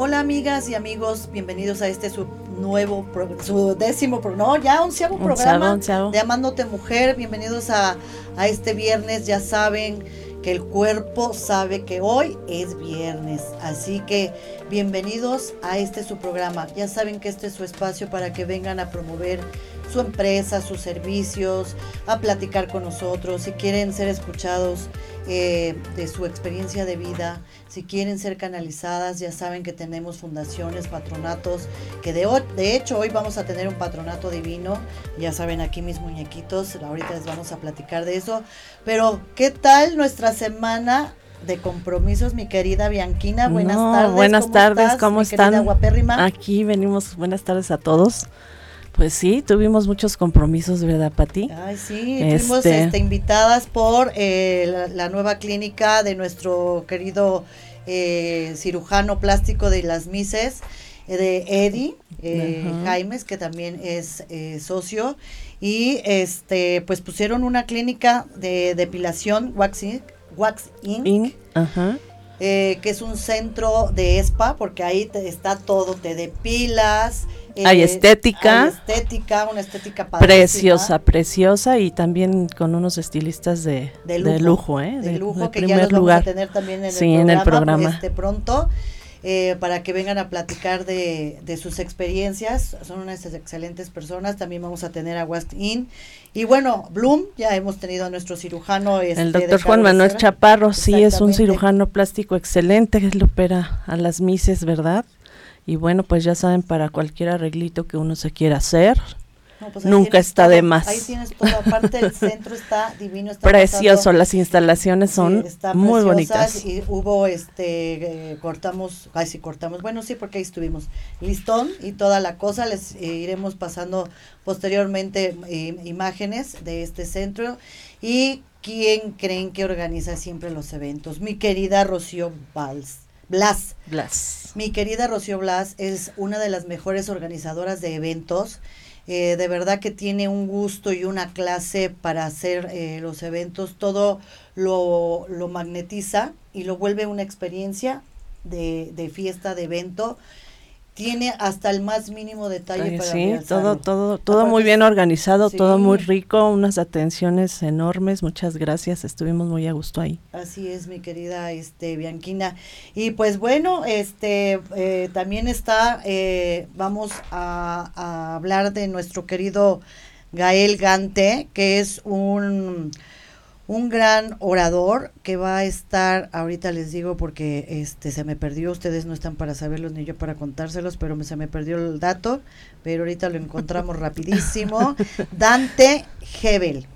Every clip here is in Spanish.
Hola amigas y amigos, bienvenidos a este su nuevo, su décimo, no, ya onceavo programa de Amándote Mujer. Bienvenidos a, a este viernes, ya saben que el cuerpo sabe que hoy es viernes. Así que bienvenidos a este su programa. Ya saben que este es su espacio para que vengan a promover su empresa, sus servicios, a platicar con nosotros. Si quieren ser escuchados eh, de su experiencia de vida, si quieren ser canalizadas, ya saben que tenemos fundaciones, patronatos, que de, de hecho hoy vamos a tener un patronato divino, ya saben aquí mis muñequitos, ahorita les vamos a platicar de eso, pero ¿qué tal nuestra semana de compromisos, mi querida Bianquina. Buenas tardes. Buenas tardes, ¿cómo están? Aquí venimos, buenas tardes a todos. Pues sí, tuvimos muchos compromisos, ¿verdad, Pati? Ay, sí, fuimos este, este, invitadas por eh, la, nueva clínica de nuestro querido eh, cirujano plástico de las Mises, eh, de Eddie Jaimes, que también es socio, y este, pues pusieron una clínica de depilación waxing, Wax Inc. que es un centro de spa, porque ahí te, está todo, te depilas, hay estética. Hay estética, una estética Preciosa, preciosa y también con unos estilistas de, de lujo, ¿eh? De, lujo que ya los vamos a tener también en, el, programa, en el programa. Este, pronto. Eh, para que vengan a platicar de, de, sus experiencias. Son unas excelentes personas. También vamos a tener a West In. Y bueno, Bloom, ya hemos tenido a nuestro cirujano. Este, el doctor Juan Manuel Chaparro, sí, es un cirujano plástico excelente, que le opera a las mises, ¿verdad? Y bueno, pues ya saben, para cualquier arreglito que uno se quiera hacer, pues nunca está de más. Ahí tienes toda parte del centro está divino, está precioso, las instalaciones son muy bonitas. Y hubo este eh, cortamos, ay sí cortamos, bueno sí porque ahí estuvimos listón y toda la cosa, les eh, iremos pasando posteriormente eh, imágenes de este centro y quién creen que organiza siempre los eventos, mi querida Rocío Valls. Blas. Blas. Mi querida Rocío Blas es una de las mejores organizadoras de eventos. Eh, de verdad que tiene un gusto y una clase para hacer eh, los eventos. Todo lo, lo, magnetiza y lo vuelve una experiencia de, de fiesta, de evento tiene hasta el más mínimo detalle para sí todo todo todo muy bien organizado todo muy rico unas atenciones enormes muchas gracias estuvimos muy a gusto ahí. Así es mi querida este Bianquina. Y pues bueno este eh, también está eh, vamos a, a hablar de nuestro querido Gael Gante que es un un gran orador que va a estar, ahorita les digo porque este se me perdió, ustedes no están para saberlos ni yo para contárselos, pero se me perdió el dato, pero ahorita lo encontramos rapidísimo. Dante Hebel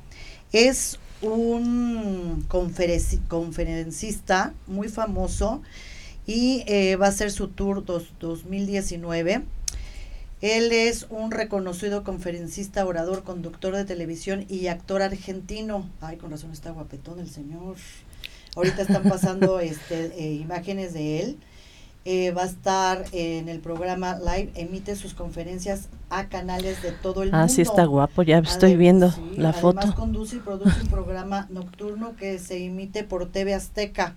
es un conferencista muy famoso y eh, va a ser su tour dos, 2019 él es un reconocido conferencista, orador, conductor de televisión y actor argentino. Ay, con razón está guapetón el señor. Ahorita están pasando este, eh, imágenes de él. Eh, va a estar en el programa live, emite sus conferencias a canales de todo el mundo. Ah, sí está guapo, ya estoy viendo la foto. Además conduce y produce un programa nocturno que se emite por TV Azteca.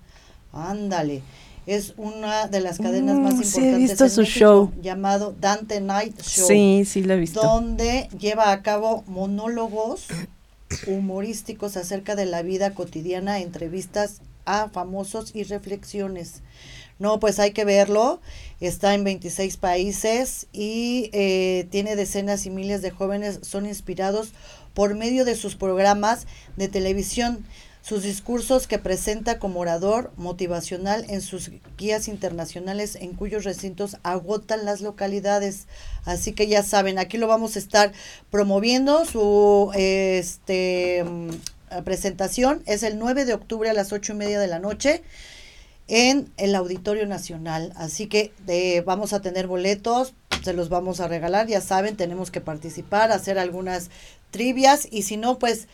Ándale es una de las cadenas más importantes mm, sí, he visto su show. llamado Dante Night Show. Sí, sí lo he visto. Donde lleva a cabo monólogos humorísticos acerca de la vida cotidiana, entrevistas a famosos y reflexiones. No, pues hay que verlo. Está en 26 países y eh, tiene decenas y miles de jóvenes, son inspirados por medio de sus programas de televisión sus discursos que presenta como orador motivacional en sus guías internacionales en cuyos recintos agotan las localidades. Así que ya saben, aquí lo vamos a estar promoviendo. Su este, mm, presentación es el 9 de octubre a las ocho y media de la noche en el Auditorio Nacional. Así que eh, vamos a tener boletos, se los vamos a regalar, ya saben, tenemos que participar, hacer algunas trivias y si no, pues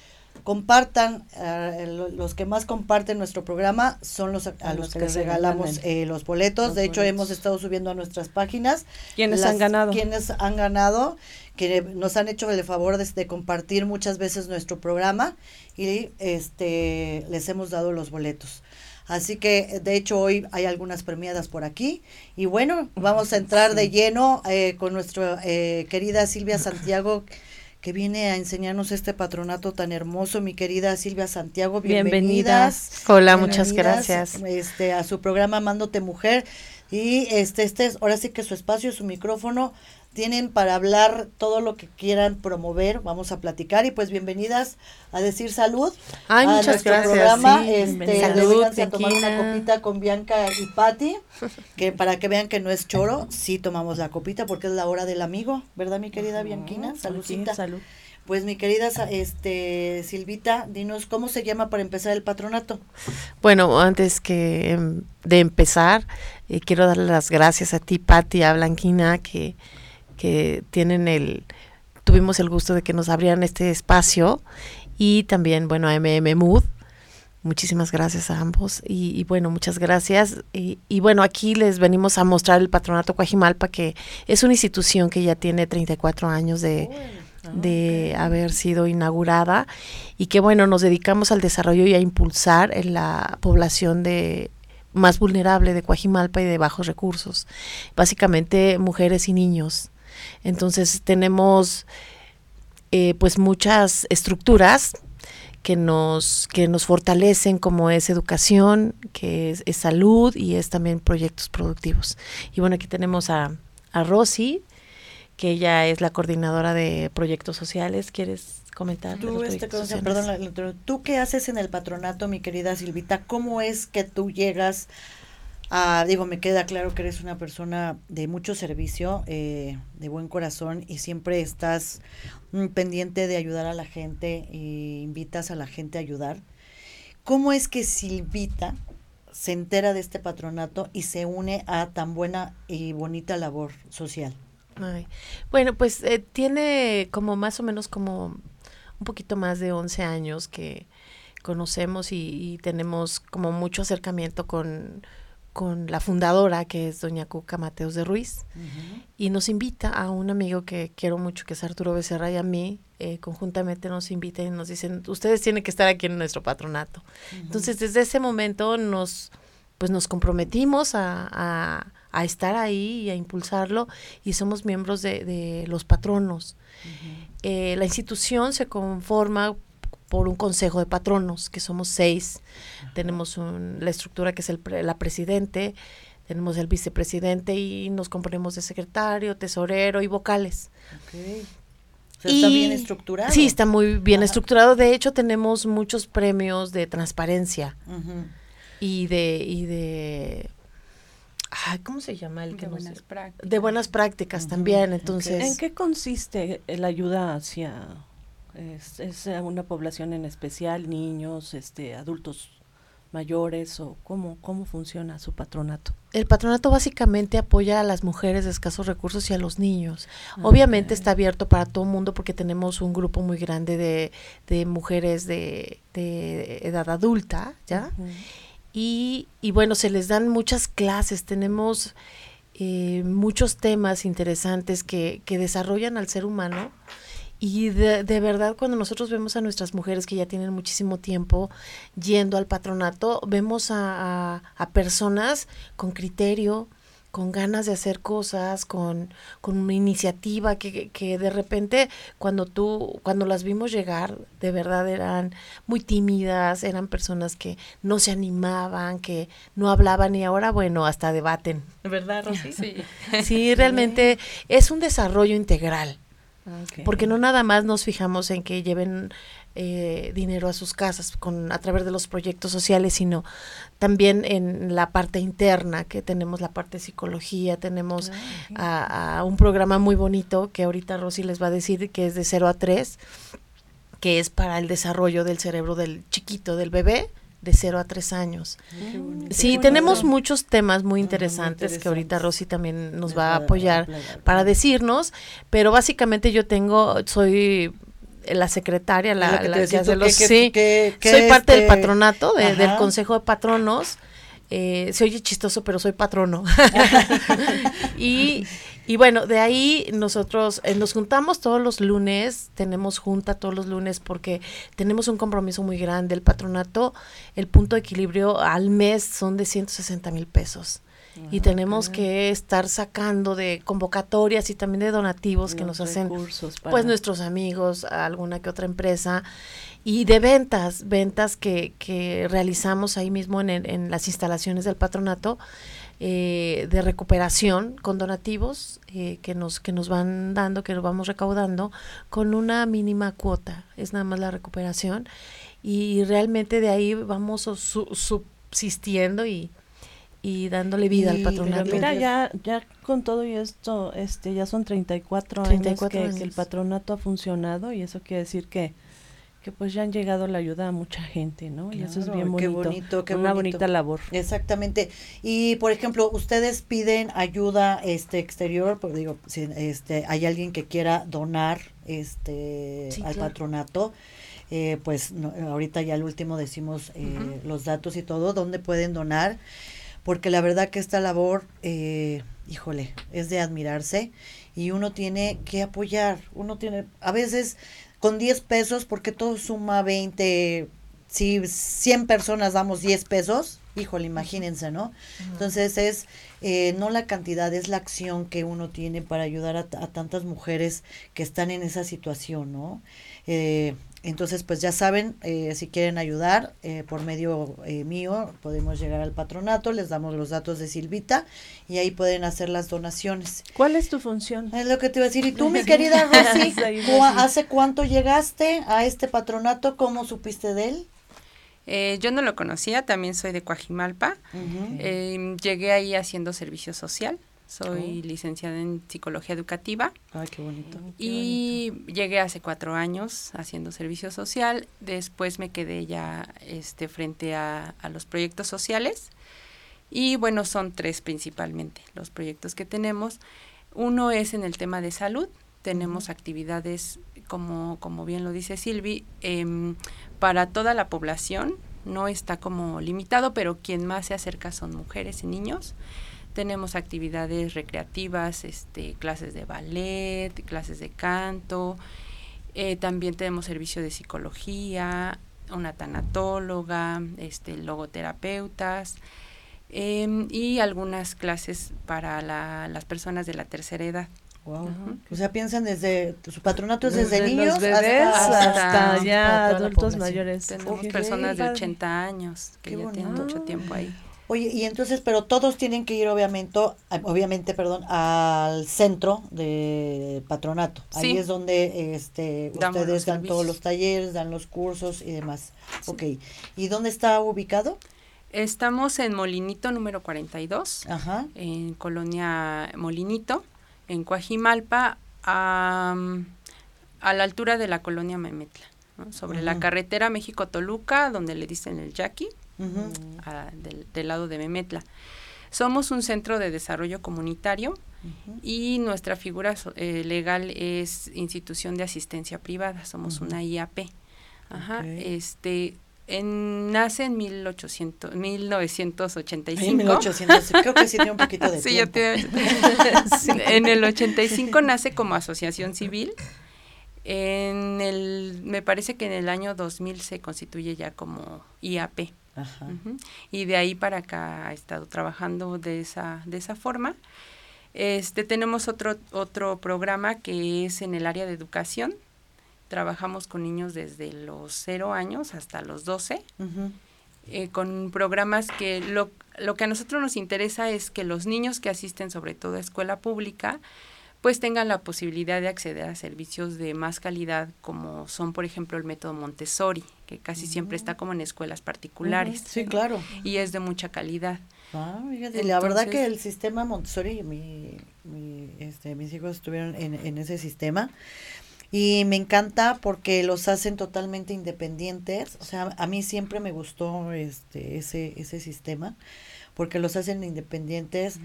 compartan, eh, los que más comparten nuestro programa son los a, los, que, les regalamos eh, los boletos. de hecho, hemos estado subiendo a nuestras páginas. ¿Quiénes han ganado? Quienes han ganado, que nos han hecho el favor de, compartir muchas veces nuestro programa y este les hemos dado los boletos. Así que, de hecho, hoy hay algunas premiadas por aquí. Y bueno, vamos a entrar de lleno eh, con nuestra eh, querida Silvia Santiago que viene a enseñarnos este patronato tan hermoso, mi querida Silvia Santiago. Bienvenidas. Hola, muchas gracias. Este, a su programa Amándote Mujer. Y este, este es ahora sí que su espacio, su micrófono tienen para hablar todo lo que quieran promover, vamos a platicar y pues bienvenidas a decir salud Ay, a muchas nuestro gracias. programa, este, salud, a tomar una copita con Bianca y Patti, que para que vean que no es choro, sí tomamos la copita porque es la hora del amigo, ¿verdad mi querida Bianquina? Saludcita. salud. Pues mi querida este Silvita, dinos cómo se llama para empezar el patronato. Bueno, antes que em, de empezar, eh, quiero darle las gracias a ti, Patti, a Blanquina, que que tienen el, tuvimos el gusto de que nos abrieran este espacio y también, bueno, a MM Mood. Muchísimas gracias a ambos y, bueno, muchas gracias. Y, bueno, aquí les venimos a mostrar el Patronato Coajimalpa, que es una institución que ya tiene 34 años de, de haber sido inaugurada y que bueno, nos dedicamos al desarrollo y a impulsar en la población de más vulnerable de Coajimalpa y de bajos recursos, básicamente mujeres y niños. Entonces tenemos eh, pues muchas estructuras que nos, que nos fortalecen como es educación, que es, salud y es también proyectos productivos. Y bueno, aquí tenemos a, a Rosy, que ella es la coordinadora de proyectos sociales. ¿Quieres comentar? Tú, este, perdón, ¿tú qué haces en el patronato, mi querida Silvita? ¿Cómo es que tú llegas Ah, digo, me queda claro que eres una persona de mucho servicio, eh, de buen corazón y siempre estás mm, pendiente de ayudar a la gente e invitas a la gente a ayudar. ¿Cómo es que Silvita se entera de este patronato y se une a tan buena y bonita labor social? bueno, pues eh, tiene como más o menos como un poquito más de 11 años que conocemos y tenemos como mucho acercamiento con con la fundadora, que es doña Cuca Mateos de Ruiz, y nos invita a un amigo que quiero mucho, que es Arturo Becerra, y a mí, eh, conjuntamente nos invita y nos dicen, ustedes tienen que estar aquí en nuestro patronato. Entonces, desde ese momento nos, pues nos comprometimos a, a, estar ahí y a impulsarlo, y somos miembros de, de los patronos. Eh, la institución se conforma por un consejo de patronos, que somos seis. Tenemos la estructura que es el, la presidente, tenemos el vicepresidente y nos componemos de secretario, tesorero y vocales. ¿Está bien estructurado? Sí, está muy bien estructurado. De hecho, tenemos muchos premios de transparencia y de... Y de ¿Cómo se llama el que de buenas prácticas? De buenas prácticas también, entonces... ¿En qué consiste la ayuda hacia es, es una población en especial, niños, este, adultos mayores o cómo, cómo funciona su patronato? El patronato básicamente apoya a las mujeres de escasos recursos y a los niños. Obviamente está abierto para todo el mundo porque tenemos un grupo muy grande de, de mujeres de, de, edad adulta, ¿ya? y, y, bueno, se les dan muchas clases, tenemos eh, muchos temas interesantes que, que desarrollan al ser humano y de, de, verdad, cuando nosotros vemos a nuestras mujeres que ya tienen muchísimo tiempo yendo al patronato, vemos a, a, personas con criterio, con ganas de hacer cosas, con, con una iniciativa que, que, de repente cuando tú, cuando las vimos llegar, de verdad eran muy tímidas, eran personas que no se animaban, que no hablaban y ahora, bueno, hasta debaten. ¿Verdad, Rosy? Sí. Sí, realmente es un desarrollo integral. Porque no nada más nos fijamos en que lleven eh, dinero a sus casas con a través de los proyectos sociales, sino también en la parte interna, que tenemos la parte de psicología, tenemos ah, a, un programa muy bonito que ahorita Rosy les va a decir que es de 0 a 3, que es para el desarrollo del cerebro del chiquito, del bebé de 0 a 3 años. Sí, tenemos muchos temas muy interesantes, que ahorita Rosy también nos va a apoyar para decirnos, pero básicamente yo tengo, soy la secretaria, la, que, hace los... sí, soy parte del este, patronato, del Consejo de Patronos. Eh, se oye chistoso, pero soy patrono. y, y, bueno, de ahí nosotros eh, nos juntamos todos los lunes, tenemos junta todos los lunes porque tenemos un compromiso muy grande. El patronato, el punto de equilibrio al mes son de 160 mil pesos y ah, tenemos que estar sacando de convocatorias y también de donativos que nos hacen pues nuestros amigos, alguna que otra empresa y de ventas, ventas que, que realizamos ahí mismo en, en las instalaciones del patronato. Eh, de recuperación con donativos eh, que nos que nos van dando que nos vamos recaudando con una mínima cuota. Es nada más la recuperación. Y realmente de ahí vamos subsistiendo y y dándole vida al patronato. mira, ya, ya con todo y esto, este, ya son 34, 34 años, que, el patronato ha funcionado y eso quiere decir que, que pues ya han llegado la ayuda a mucha gente, ¿no? y eso es bien bonito. Qué bonito, qué Una bonita labor. Exactamente. Y por ejemplo, ustedes piden ayuda este exterior, porque digo, si este hay alguien que quiera donar este al patronato, eh, pues ahorita ya al último decimos eh, los datos y todo, dónde pueden donar porque la verdad que esta labor, eh, híjole, es de admirarse y uno tiene que apoyar, uno tiene, a veces con 10 pesos, porque todo suma 20, si 100 personas damos 10 pesos, híjole, imagínense, ¿no? Entonces es eh, no la cantidad, es la acción que uno tiene para ayudar a, a tantas mujeres que están en esa situación, ¿no? Eh, entonces, pues ya saben, eh, si quieren ayudar eh, por medio eh, mío, podemos llegar al patronato, les damos los datos de Silvita y ahí pueden hacer las donaciones. ¿Cuál es tu función? Es lo que te iba a decir. Y tú, mi querida Rosy, ¿hace cuánto llegaste a este patronato? ¿Cómo supiste de él? yo no lo conocía, también soy de Coajimalpa. llegué ahí haciendo servicio social. Soy oh. licenciada en psicología educativa. Ay, qué bonito. y llegué hace cuatro años haciendo servicio social. Después me quedé ya este, frente a, los proyectos sociales. Y bueno, son tres principalmente los proyectos que tenemos. Uno es en el tema de salud. Tenemos actividades, como, como bien lo dice Silvi, em, para toda la población. No está como limitado, pero quien más se acerca son mujeres y niños. Tenemos actividades recreativas, este, clases de ballet, clases de canto. Eh, también tenemos servicio de psicología, una tanatóloga, este, logoterapeutas em, y algunas clases para las personas de la tercera edad. Wow. O sea, piensan desde, su patronato es desde, niños hasta, ya adultos mayores. Tenemos personas de 80 años que ya tienen mucho tiempo ahí. Oye, y entonces, pero todos tienen que ir obviamente, obviamente, perdón, al centro de patronato. Ahí es donde este ustedes dan todos los talleres, dan los cursos y demás. Ok. ¿Y dónde está ubicado? Estamos en Molinito número 42, Ajá. en Colonia Molinito, en Coajimalpa, a, a la altura de la colonia Memetla, sobre la carretera México-Toluca, donde le dicen el Jackie del, lado de Memetla. Somos un centro de desarrollo comunitario y nuestra figura eh, legal es institución de asistencia privada, somos una IAP. Ajá, este en, nace en 1800, 1985. 1800, creo que sí tiene un poquito de sí, En el 85 nace como asociación civil. En el, me parece que en el año 2000 se constituye ya como IAP. Y de ahí para acá ha estado trabajando de esa, de esa forma. Este, tenemos otro, otro programa que es en el área de educación. Trabajamos con niños desde los 0 años hasta los 12, eh, con programas que lo, lo que a nosotros nos interesa es que los niños que asisten sobre todo a escuela pública pues tengan la posibilidad de acceder a servicios de más calidad como son por ejemplo el método Montessori, que casi siempre está como en escuelas particulares. Sí, claro. Y es de mucha calidad. Ah, la verdad que el sistema Montessori, mi, este, mis hijos estuvieron en, en ese sistema y me encanta porque los hacen totalmente independientes. O sea, a mí siempre me gustó este ese ese sistema porque los hacen independientes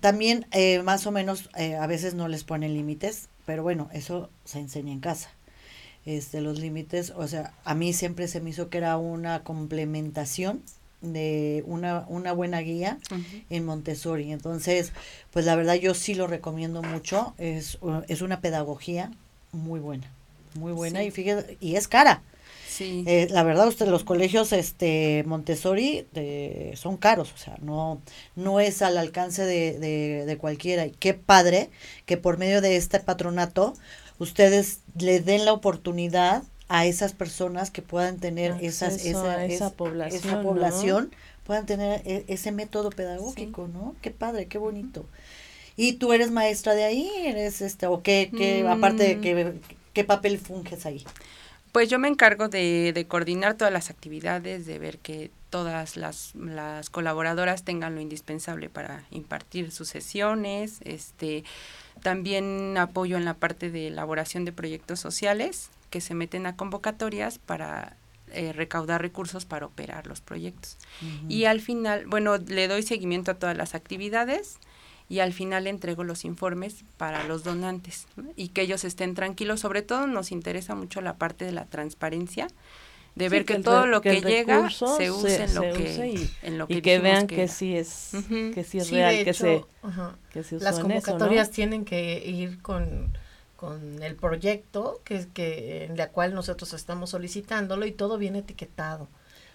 también eh, más o menos eh, a veces no les ponen límites, pero bueno, eso se enseña en casa. Este, los límites, o sea, a mí siempre se me hizo que era una complementación de una, una buena guía en Montessori. Entonces, pues la verdad yo sí lo recomiendo mucho. Es, es una pedagogía muy buena, muy buena y fíjate, y es cara. Sí. Eh, la verdad, usted, los colegios este Montessori son caros, o sea, no, no es al alcance de, de, de cualquiera. Y qué padre que por medio de este patronato ustedes le den la oportunidad a esas personas que puedan tener esas, esa, esa, población, puedan tener e, ese método pedagógico, ¿no? Qué padre, qué bonito. ¿Y tú eres maestra de ahí? ¿Eres este, o qué, qué aparte de mm. qué, qué papel funges ahí? Pues yo me encargo de, de, coordinar todas las actividades, de ver que todas las, las colaboradoras tengan lo indispensable para impartir sus sesiones, este también apoyo en la parte de elaboración de proyectos sociales que se meten a convocatorias para eh, recaudar recursos para operar los proyectos. Y al final, bueno, le doy seguimiento a todas las actividades y al final le entrego los informes para los donantes y que ellos estén tranquilos. Sobre todo nos interesa mucho la parte de la transparencia, de ver que, todo lo que, llega se use, en, lo que, y, en lo que, y que vean que, sí es que sí es real que se que se las convocatorias tienen que ir con con el proyecto que, que en la cual nosotros estamos solicitándolo y todo viene etiquetado.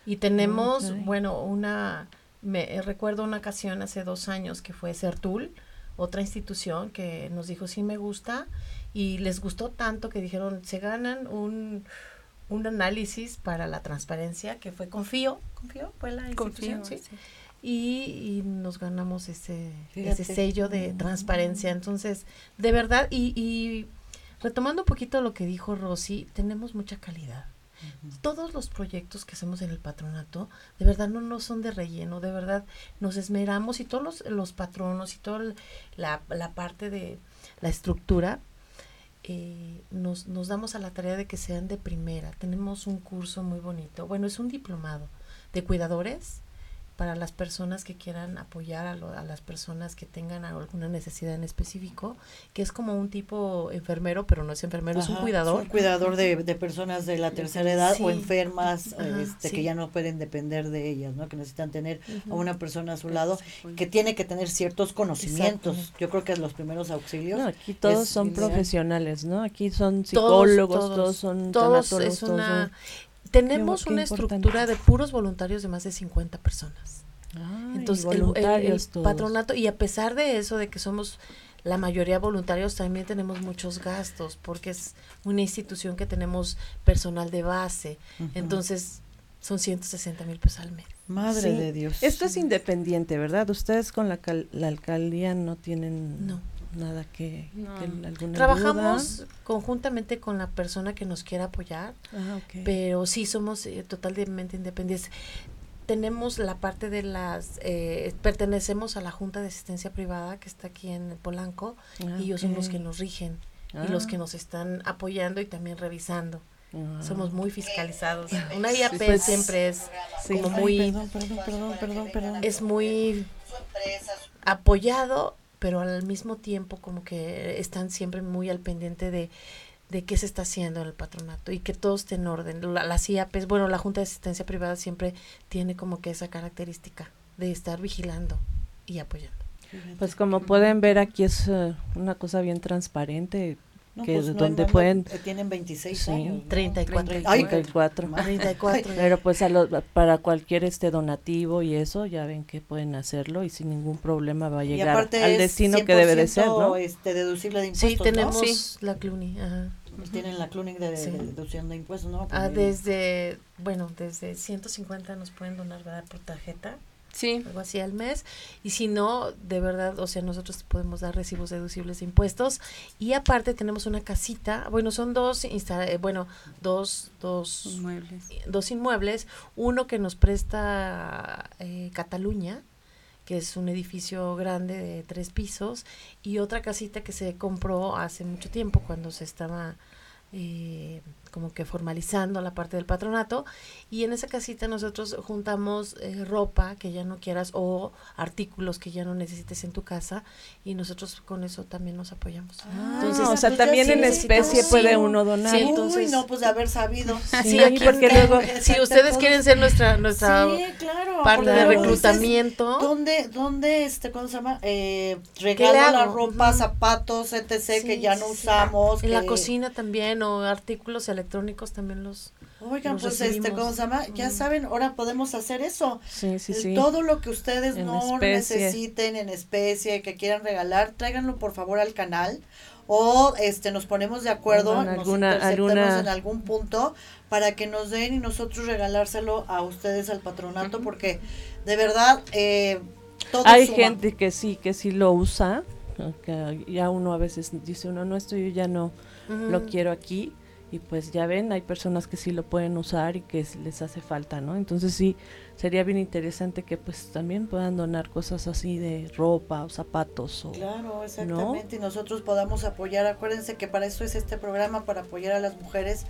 Y tenemos, bueno, una, me recuerdo una ocasión hace dos años que fue Certul, otra institución que nos dijo sí me gusta y les gustó tanto que dijeron se ganan un, un análisis para la transparencia que fue Confío, Confío fue la institución, ¿sí? Y, y, nos ganamos ese, ese sello de transparencia. Entonces, de verdad, y, y retomando un poquito lo que dijo Rosy, tenemos mucha calidad. Todos los proyectos que hacemos en el patronato, de verdad no, no son de relleno, de verdad nos esmeramos y todos los, los patronos y toda la, la parte de la estructura, eh, nos, nos damos a la tarea de que sean de primera. Tenemos un curso muy bonito, bueno, es un diplomado de cuidadores para las personas que quieran apoyar a, a, las personas que tengan alguna necesidad en específico, que es como un tipo enfermero, pero no es enfermero, es un cuidador. un cuidador de, de, personas de la tercera edad o enfermas este, que ya no pueden depender de ellas, ¿no? que necesitan tener a una persona a su lado, que tiene que tener ciertos conocimientos. Yo creo que es los primeros auxilios. aquí todos son profesionales, ¿no? Aquí son psicólogos, todos, son todos es una, tenemos una estructura de puros voluntarios de más de 50 personas. Entonces, el, patronato, y a pesar de eso, de que somos la mayoría voluntarios, también tenemos muchos gastos, porque es una institución que tenemos personal de base. Entonces, son 160 mil pesos al mes. Madre de Dios. Esto es independiente, ¿verdad? Ustedes con la, la alcaldía no tienen... No nada que, trabajamos conjuntamente con la persona que nos quiera apoyar ah, pero sí somos eh, totalmente independientes. Tenemos la parte de las eh, pertenecemos a la junta de asistencia privada que está aquí en Polanco ah, y ellos son los que nos rigen y los que ah. nos están apoyando y también revisando. Somos muy fiscalizados. Una IAP pues, siempre es como muy es muy apoyado pero al mismo tiempo como que están siempre muy al pendiente de, de qué se está haciendo en el patronato y que todo esté en orden. La, la CIAPES, bueno, la Junta de Asistencia Privada siempre tiene como que esa característica de estar vigilando y apoyando. Pues como pueden ver aquí es eh, una cosa bien transparente, que pues donde pueden eh, tienen 26 años 34 34 pero pues a para cualquier este donativo y eso ya ven que pueden hacerlo y sin ningún problema va a llegar al destino que debe de ser no este deducible de impuestos sí tenemos la CLUNY ajá. tienen la CLUNY de, deducción de impuestos no ah, desde bueno desde 150 nos pueden donar ¿verdad? por tarjeta Sí. Algo así al mes. Y si no, de verdad, o sea, nosotros podemos dar recibos deducibles de impuestos. Y aparte tenemos una casita, bueno, son dos, eh, bueno, dos, dos inmuebles. dos inmuebles. Uno que nos presta eh, Cataluña, que es un edificio grande de tres pisos, y otra casita que se compró hace mucho tiempo cuando se estaba eh, como que formalizando la parte del patronato y en esa casita nosotros juntamos eh, ropa que ya no quieras o artículos que ya no necesites en tu casa y nosotros con eso también nos apoyamos. Ah, entonces, o sea, pues también en especie puede uno donar. Sí, entonces, Uy, no, pues de haber sabido. Sí, aquí porque luego, si ustedes quieren ser nuestra nuestra parte de reclutamiento. ¿Dónde, dónde, este, cómo se llama? Eh, regalo la ropa, zapatos, etc., que ya no usamos. En la cocina también, o artículos electrónicos también los Oigan, pues este, ¿cómo se llama? Ya saben, ahora podemos hacer eso. Sí, sí, sí. Todo lo que ustedes no necesiten en especie, que quieran regalar, tráiganlo por favor al canal. O este nos ponemos de acuerdo, en alguna, en algún punto para que nos den y nosotros regalárselo a ustedes al patronato, porque de verdad eh, todo hay gente que sí, que sí lo usa, que ya uno a veces dice uno no esto yo ya no lo quiero aquí y pues ya ven, hay personas que sí lo pueden usar y que les hace falta, ¿no? Entonces sí, sería bien interesante que pues también puedan donar cosas así de ropa o zapatos. O, claro, exactamente, y nosotros podamos apoyar, acuérdense que para eso es este programa, para apoyar a las mujeres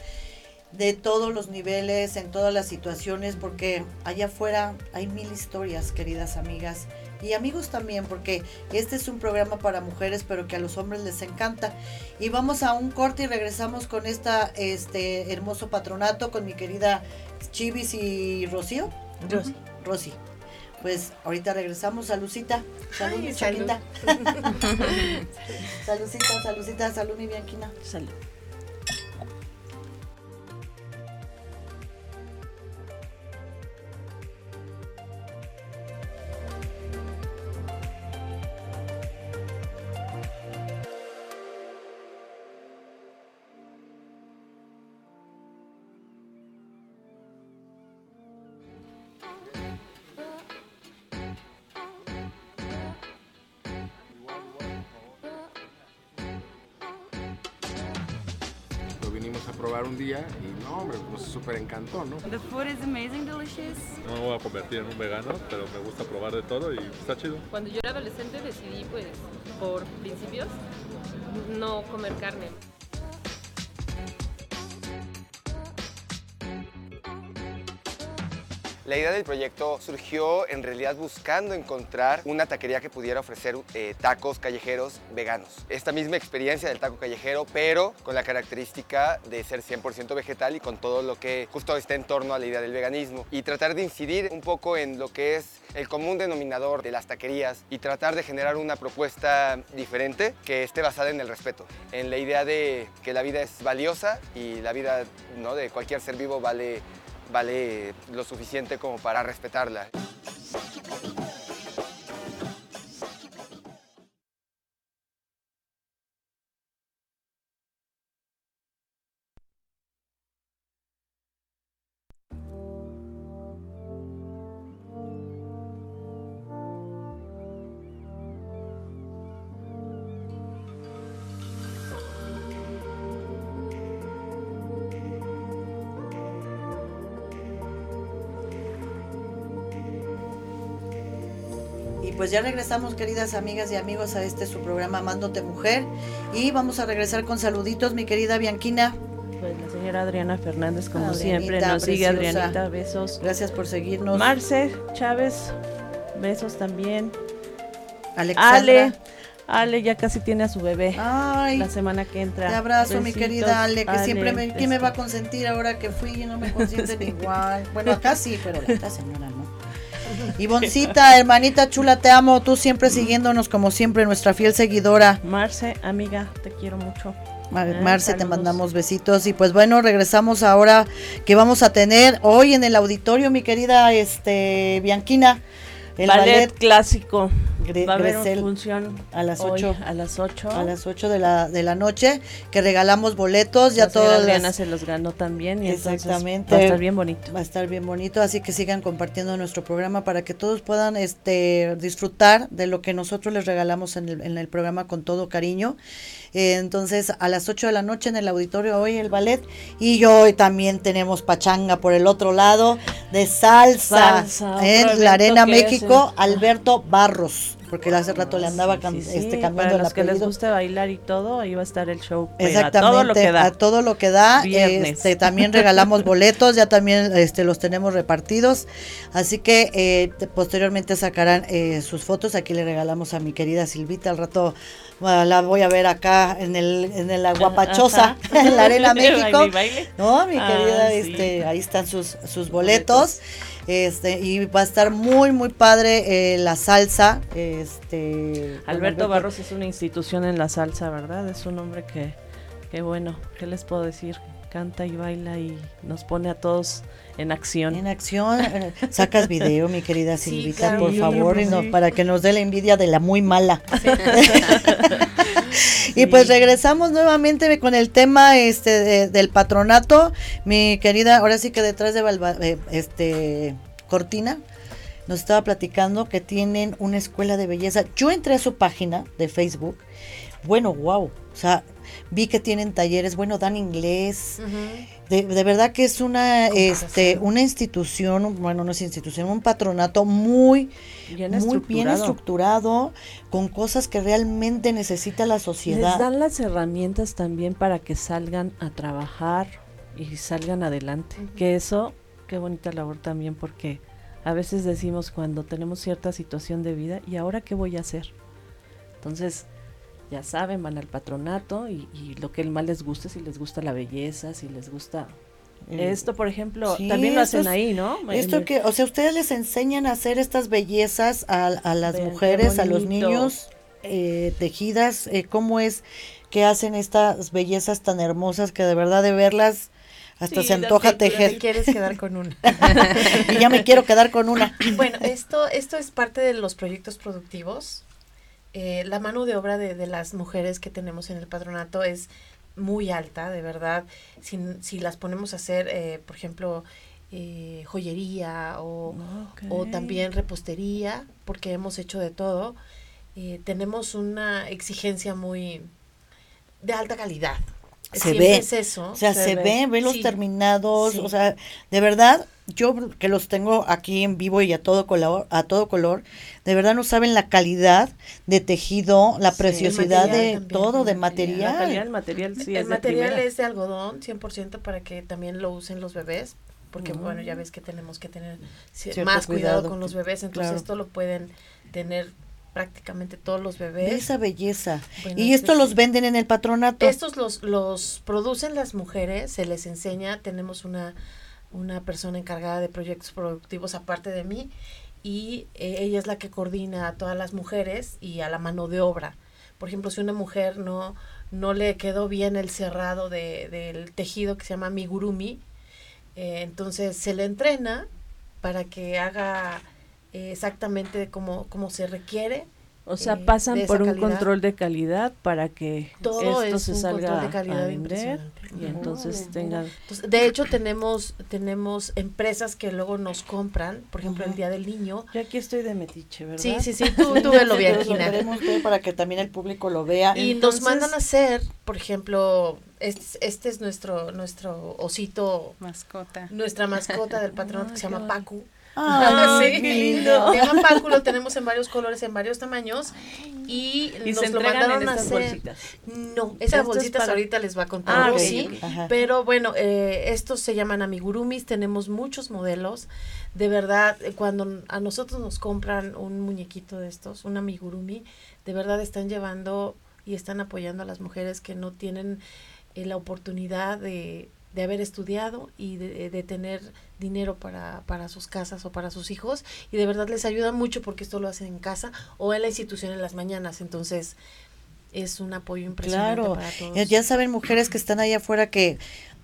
de todos los niveles, en todas las situaciones, porque allá afuera hay mil historias, queridas amigas, y amigos también, porque este es un programa para mujeres, pero que a los hombres les encanta. Y vamos a un corte y regresamos con esta este hermoso patronato con mi querida Chivis y Rocío. Rosy. Rosy. Pues ahorita regresamos. Salucita. Salud, mi salud. Saludcita, saludcita, salud, mi Bianquina. Salud. No, hombre, nos súper encantó, ¿no? The food is amazing, delicious. No me voy a convertir en un vegano, pero me gusta probar de todo y está chido. Cuando yo era adolescente decidí, pues, por principios, no comer carne. La idea del proyecto surgió en realidad buscando encontrar una taquería que pudiera ofrecer eh, tacos callejeros veganos. Esta misma experiencia del taco callejero, pero con la característica de ser 100% vegetal y con todo lo que justo está en torno a la idea del veganismo. Y tratar de incidir un poco en lo que es el común denominador de las taquerías y tratar de generar una propuesta diferente que esté basada en el respeto, en la idea de que la vida es valiosa y la vida ¿no? de cualquier ser vivo vale vale lo suficiente como para respetarla. Pues ya regresamos, queridas amigas y amigos, a este su programa Amándote Mujer. Y vamos a regresar con saluditos, mi querida Bianquina. Pues la señora Adriana Fernández, como siempre, nos sigue Adrianita, besos. Gracias por seguirnos. Marce Chávez, besos también. Alexandra. Ale. Ale ya casi tiene a su bebé Ay, la semana que entra. Te abrazo, mi querida Ale, que siempre me, ¿quién me va a consentir ahora que fui y no me consienten igual? Bueno, acá sí, pero la señora no. Ivoncita, hermanita chula, te amo. Tú siempre siguiéndonos como siempre, nuestra fiel seguidora. Marce, amiga, te quiero mucho. Marce, te mandamos besitos. Y pues bueno, regresamos ahora que vamos a tener hoy en el auditorio, mi querida este Bianquina. El ballet, clásico. Va a haber función a las 8 a las 8 a las 8 de la de la noche que regalamos boletos ya todas Adriana se los ganó también y exactamente. va a estar bien bonito. Va a estar bien bonito así que sigan compartiendo nuestro programa para que todos puedan este disfrutar de lo que nosotros les regalamos en el, en el programa con todo cariño eh, entonces, a las 8 de la noche en el auditorio hoy el ballet. Y hoy también tenemos pachanga por el otro lado de salsa, en la Arena México, Alberto Barros. Porque hace rato le andaba este, cambiando para los que les gusta bailar y todo, ahí va a estar el show. Exactamente, a todo lo que da. A todo lo que da. Este, también regalamos boletos, ya también este, los tenemos repartidos. Así que eh, posteriormente sacarán eh, sus fotos. Aquí le regalamos a mi querida Silvita al rato la voy a ver acá en el en la guapachosa en la arena México no mi querida ah, este ahí están sus sus boletos. Este, y va a estar muy, muy padre eh, la salsa. Este, Alberto, Barros es una institución en la salsa, ¿verdad? Es un hombre que, que bueno, ¿qué les puedo decir? Canta y baila y nos pone a todos en acción. En acción. Eh, sacas video, mi querida Silvita, por favor, y para que nos dé la envidia de la muy mala. y pues regresamos nuevamente con el tema este del patronato. Mi querida, ahora sí que detrás de este Cortina nos estaba platicando que tienen una escuela de belleza. Yo entré a su página de Facebook. Bueno, wow. O sea, vi que tienen talleres, bueno, dan inglés. de, de, verdad que es una este una institución, bueno, no es institución, un patronato muy bien, muy estructurado. bien estructurado, con cosas que realmente necesita la sociedad. Les dan las herramientas también para que salgan a trabajar y salgan adelante. Que eso, qué bonita labor también, porque a veces decimos cuando tenemos cierta situación de vida, ¿y ahora qué voy a hacer? Entonces, ya saben, van al patronato y, lo que más les gusta, si les gusta la belleza, si les gusta esto, por ejemplo, también lo hacen ahí, ¿no? Esto que, o sea, ustedes les enseñan a hacer estas bellezas a, las mujeres, a los niños, eh, tejidas, eh, cómo es que hacen estas bellezas tan hermosas que de verdad de verlas hasta se antoja tejer. Te quieres quedar con una. y ya me quiero quedar con una. Bueno, esto, esto es parte de los proyectos productivos eh, la mano de obra de, las mujeres que tenemos en el patronato es muy alta, de verdad. Si, si las ponemos a hacer, eh, por ejemplo, eh, joyería o, o, también repostería, porque hemos hecho de todo, tenemos una exigencia muy de alta calidad. Se ve. eso. O sea, se, ve, ve, los terminados, o sea, de verdad, yo que los tengo aquí en vivo y a todo color, a todo color, de verdad no saben la calidad de tejido, la preciosidad de todo, de material. el material, sí, el material es de algodón, 100% para que también lo usen los bebés, porque bueno, ya ves que tenemos que tener más cuidado, con los bebés, entonces esto lo pueden tener prácticamente todos los bebés. esa belleza. y esto los venden en el patronato. Estos los, los producen las mujeres, se les enseña, tenemos una una persona encargada de proyectos productivos aparte de mí y eh, ella es la que coordina a todas las mujeres y a la mano de obra. Por ejemplo, si una mujer no, no le quedó bien el cerrado de, del tejido que se llama migurumi, eh, entonces se le entrena para que haga eh, exactamente como, como se requiere o sea, eh, pasan por un control de calidad para que esto se salga a vender y entonces tengan. de hecho, tenemos tenemos empresas que luego nos compran, por ejemplo, el Día del Niño. Yo aquí estoy de metiche, ¿verdad? Sí, sí, sí, tú, tú lo bien, para que también el público lo vea. Y nos mandan a hacer, por ejemplo, este, este, es nuestro nuestro osito mascota. Nuestra mascota del patrón que se llama Pacu. Ah, sí. qué lindo. Paco lo tenemos en varios colores, en varios tamaños y, nos lo mandaron a hacer. Bolsitas? No, esas bolsitas ahorita les va a contar ah, sí, pero bueno, eh, estos se llaman amigurumis, tenemos muchos modelos. De verdad, eh, cuando a nosotros nos compran un muñequito de estos, un amigurumi, de verdad están llevando y están apoyando a las mujeres que no tienen eh, la oportunidad de de haber estudiado y de, tener dinero para, para, sus casas o para sus hijos y de verdad les ayuda mucho porque esto lo hacen en casa o en la institución en las mañanas entonces es un apoyo impresionante claro. para todos. ya saben mujeres que están ahí afuera que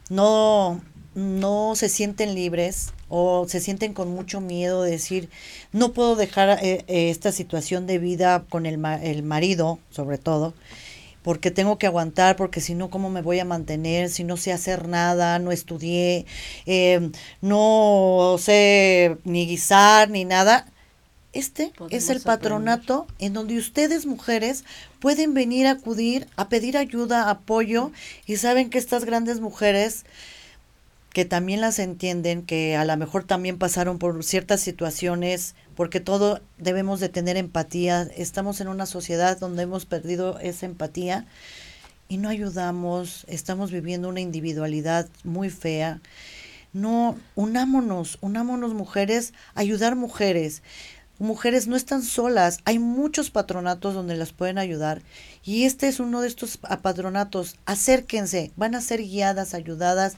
no no se sienten libres o se sienten con mucho miedo de decir no puedo dejar eh, eh, esta situación de vida con el, el marido sobre todo porque tengo que aguantar, porque si no, ¿cómo me voy a mantener? Si no sé hacer nada, no estudié, eh, no sé ni guisar ni nada. Este es el patronato en donde ustedes mujeres pueden venir a acudir a pedir ayuda, apoyo y saben que estas grandes mujeres que también las entienden, que a lo mejor también pasaron por ciertas situaciones, porque todo debemos de tener empatía. Estamos en una sociedad donde hemos perdido esa empatía y no ayudamos, estamos viviendo una individualidad muy fea. No, unámonos, unámonos mujeres, ayudar mujeres. Mujeres no están solas, hay muchos patronatos donde las pueden ayudar y este es uno de estos patronatos. Acérquense, van a ser guiadas, ayudadas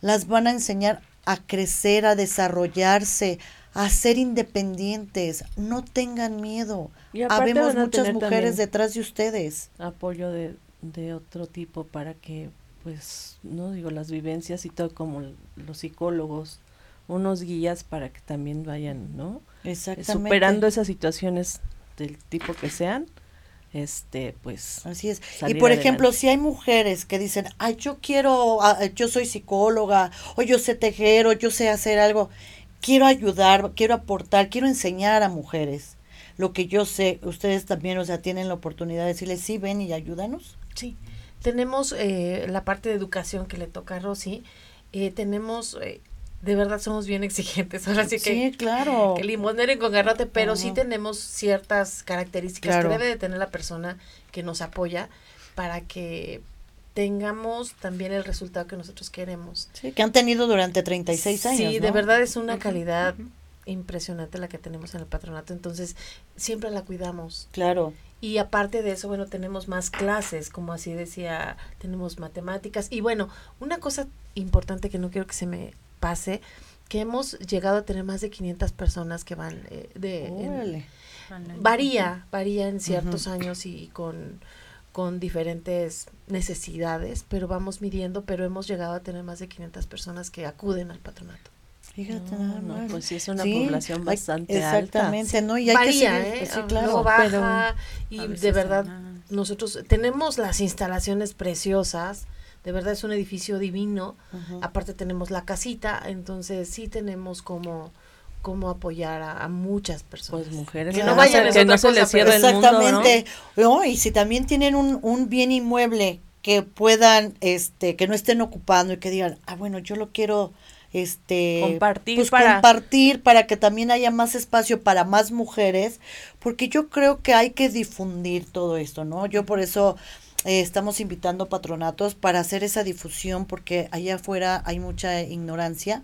las van a enseñar a crecer, a desarrollarse, a ser independientes. No tengan miedo. Habemos muchas mujeres detrás de ustedes. Apoyo de, de otro tipo para que, pues, no digo las vivencias y todo como los psicólogos, unos guías para que también vayan, ¿no? Exactamente. Superando esas situaciones del tipo que sean este pues así es. Y por ejemplo si hay mujeres que dicen ay yo quiero ah, yo soy psicóloga o yo sé tejer o yo sé hacer algo quiero ayudar quiero aportar quiero enseñar a mujeres lo que yo sé ustedes también o sea tienen la oportunidad de decirles sí ven y ayúdanos sí. Tenemos eh, la parte de educación que le toca a Rosy. Eh, tenemos eh, de verdad somos bien exigentes. Ahora sí que, sí, claro. que limonero con garrote, pero sí tenemos ciertas características que debe de tener la persona que nos apoya para que tengamos también el resultado que nosotros queremos. Sí, que han tenido durante 36 años. Sí, de verdad es una calidad impresionante la que tenemos en el patronato, entonces siempre la cuidamos. Claro. Y aparte de eso, bueno, tenemos más clases, como así decía, tenemos matemáticas. Y bueno, una cosa importante que no quiero que se me pase, que hemos llegado a tener más de 500 personas que van eh, de... varía, varía en ciertos años y con, con diferentes necesidades, pero vamos midiendo, pero hemos llegado a tener más de 500 personas que acuden al patronato. Fíjate, no, pues sí es una población bastante exactamente, alta. ¿no? Y hay Varía, que ¿eh? sí, claro, baja, y de verdad nosotros tenemos las instalaciones preciosas, de verdad es un edificio divino. Aparte tenemos la casita, entonces sí tenemos como como apoyar a, muchas personas. Pues mujeres que no vayan que no se les cierre el Exactamente. ¿no? y si también tienen un, un bien inmueble que puedan, este, que no estén ocupando y que digan, ah, bueno, yo lo quiero este compartir pues para compartir para que también haya más espacio para más mujeres porque yo creo que hay que difundir todo esto no yo por eso eh, estamos invitando patronatos para hacer esa difusión porque allá afuera hay mucha ignorancia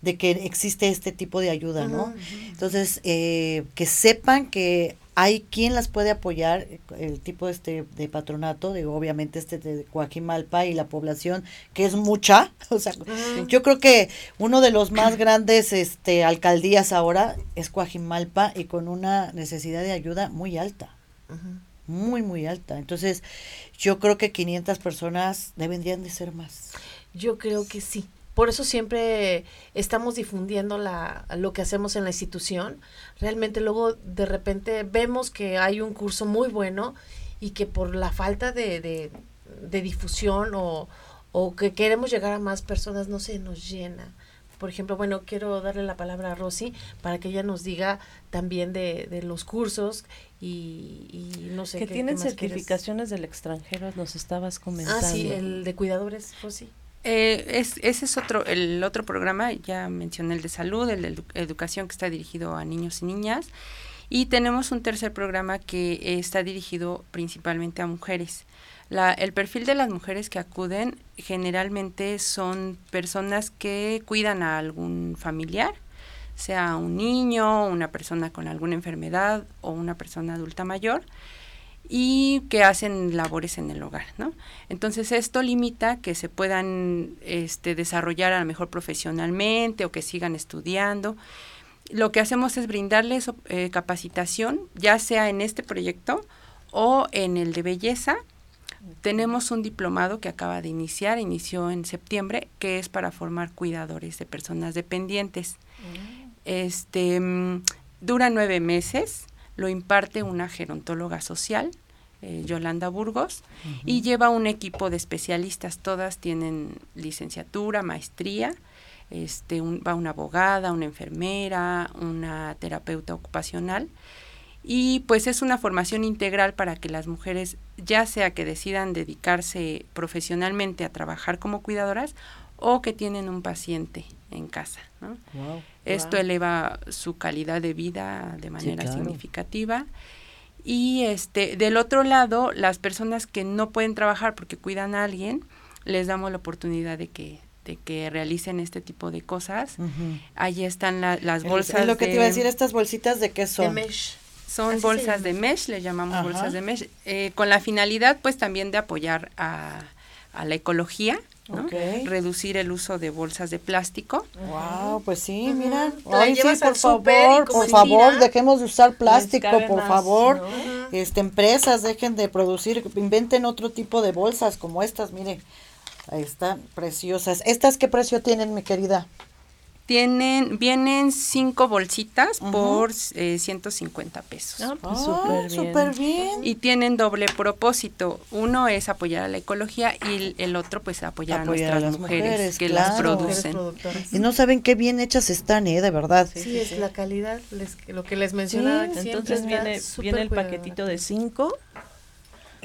de que existe este tipo de ayuda, ¿no? Entonces, eh, que sepan que hay quien las puede apoyar, el tipo este de patronato, digo, obviamente este de Coajimalpa y la población, que es mucha, o sea, yo creo que uno de los más grandes este alcaldías ahora es Coajimalpa y con una necesidad de ayuda muy alta muy, muy alta. Entonces, yo creo que 500 personas deberían de ser más. Yo creo que sí. Por eso siempre estamos difundiendo la, lo que hacemos en la institución. Realmente luego de repente vemos que hay un curso muy bueno y que por la falta de, de, de difusión o, o que queremos llegar a más personas no se nos llena por ejemplo, bueno, quiero darle la palabra a Rosy para que ella nos diga también de, de los cursos y, no sé. Que tienen certificaciones del extranjero, nos estabas comentando. Ah, sí, el de cuidadores, Rosy. Eh, es, ese es otro, el otro programa, ya mencioné el de salud, el de educación que está dirigido a niños y niñas. Y tenemos un tercer programa que está dirigido principalmente a mujeres. La, el perfil de las mujeres que acuden generalmente son personas que cuidan a algún familiar, sea un niño, una persona con alguna enfermedad o una persona adulta mayor y que hacen labores en el hogar, ¿no? Entonces esto limita que se puedan este, desarrollar a lo mejor profesionalmente o que sigan estudiando. Lo que hacemos es brindarles eh, capacitación, ya sea en este proyecto o en el de belleza, tenemos un diplomado que acaba de iniciar, inició en septiembre, que es para formar cuidadores de personas dependientes. Mm. Este mm, dura nueve meses, lo imparte una gerontóloga social, eh, Yolanda Burgos, y lleva un equipo de especialistas. Todas tienen licenciatura, maestría. Este, va una abogada, una enfermera, una terapeuta ocupacional y pues es una formación integral para que las mujeres, ya sea que decidan dedicarse profesionalmente a trabajar como cuidadoras o que tienen un paciente en casa. Esto eleva su calidad de vida de manera significativa. Y este, del otro lado, las personas que no pueden trabajar porque cuidan a alguien, les damos la oportunidad de que de que realicen este tipo de cosas. Ahí están las bolsas. Es lo que te iba a decir, estas bolsitas de qué son. De mesh. Son bolsas de mesh, le llamamos bolsas de mesh, eh, con la finalidad pues también de apoyar a, a la ecología reducir el uso de bolsas de plástico. Wow, pues sí, mira. Ay, sí, por favor, por favor, dejemos de usar plástico, por favor. Este, empresas dejen de producir, inventen otro tipo de bolsas como estas, mire. Ahí están, preciosas. ¿Estas qué precio tienen, mi querida? Tienen, vienen cinco bolsitas por eh, 150 pesos. Ah, pues ah, súper bien. Y tienen doble propósito. Uno es apoyar a la ecología y el otro pues apoyar, a nuestras mujeres, que las producen. Y no saben qué bien hechas están, ¿eh? De verdad. Sí, es la calidad, lo que les mencionaba. entonces viene, viene el paquetito de cinco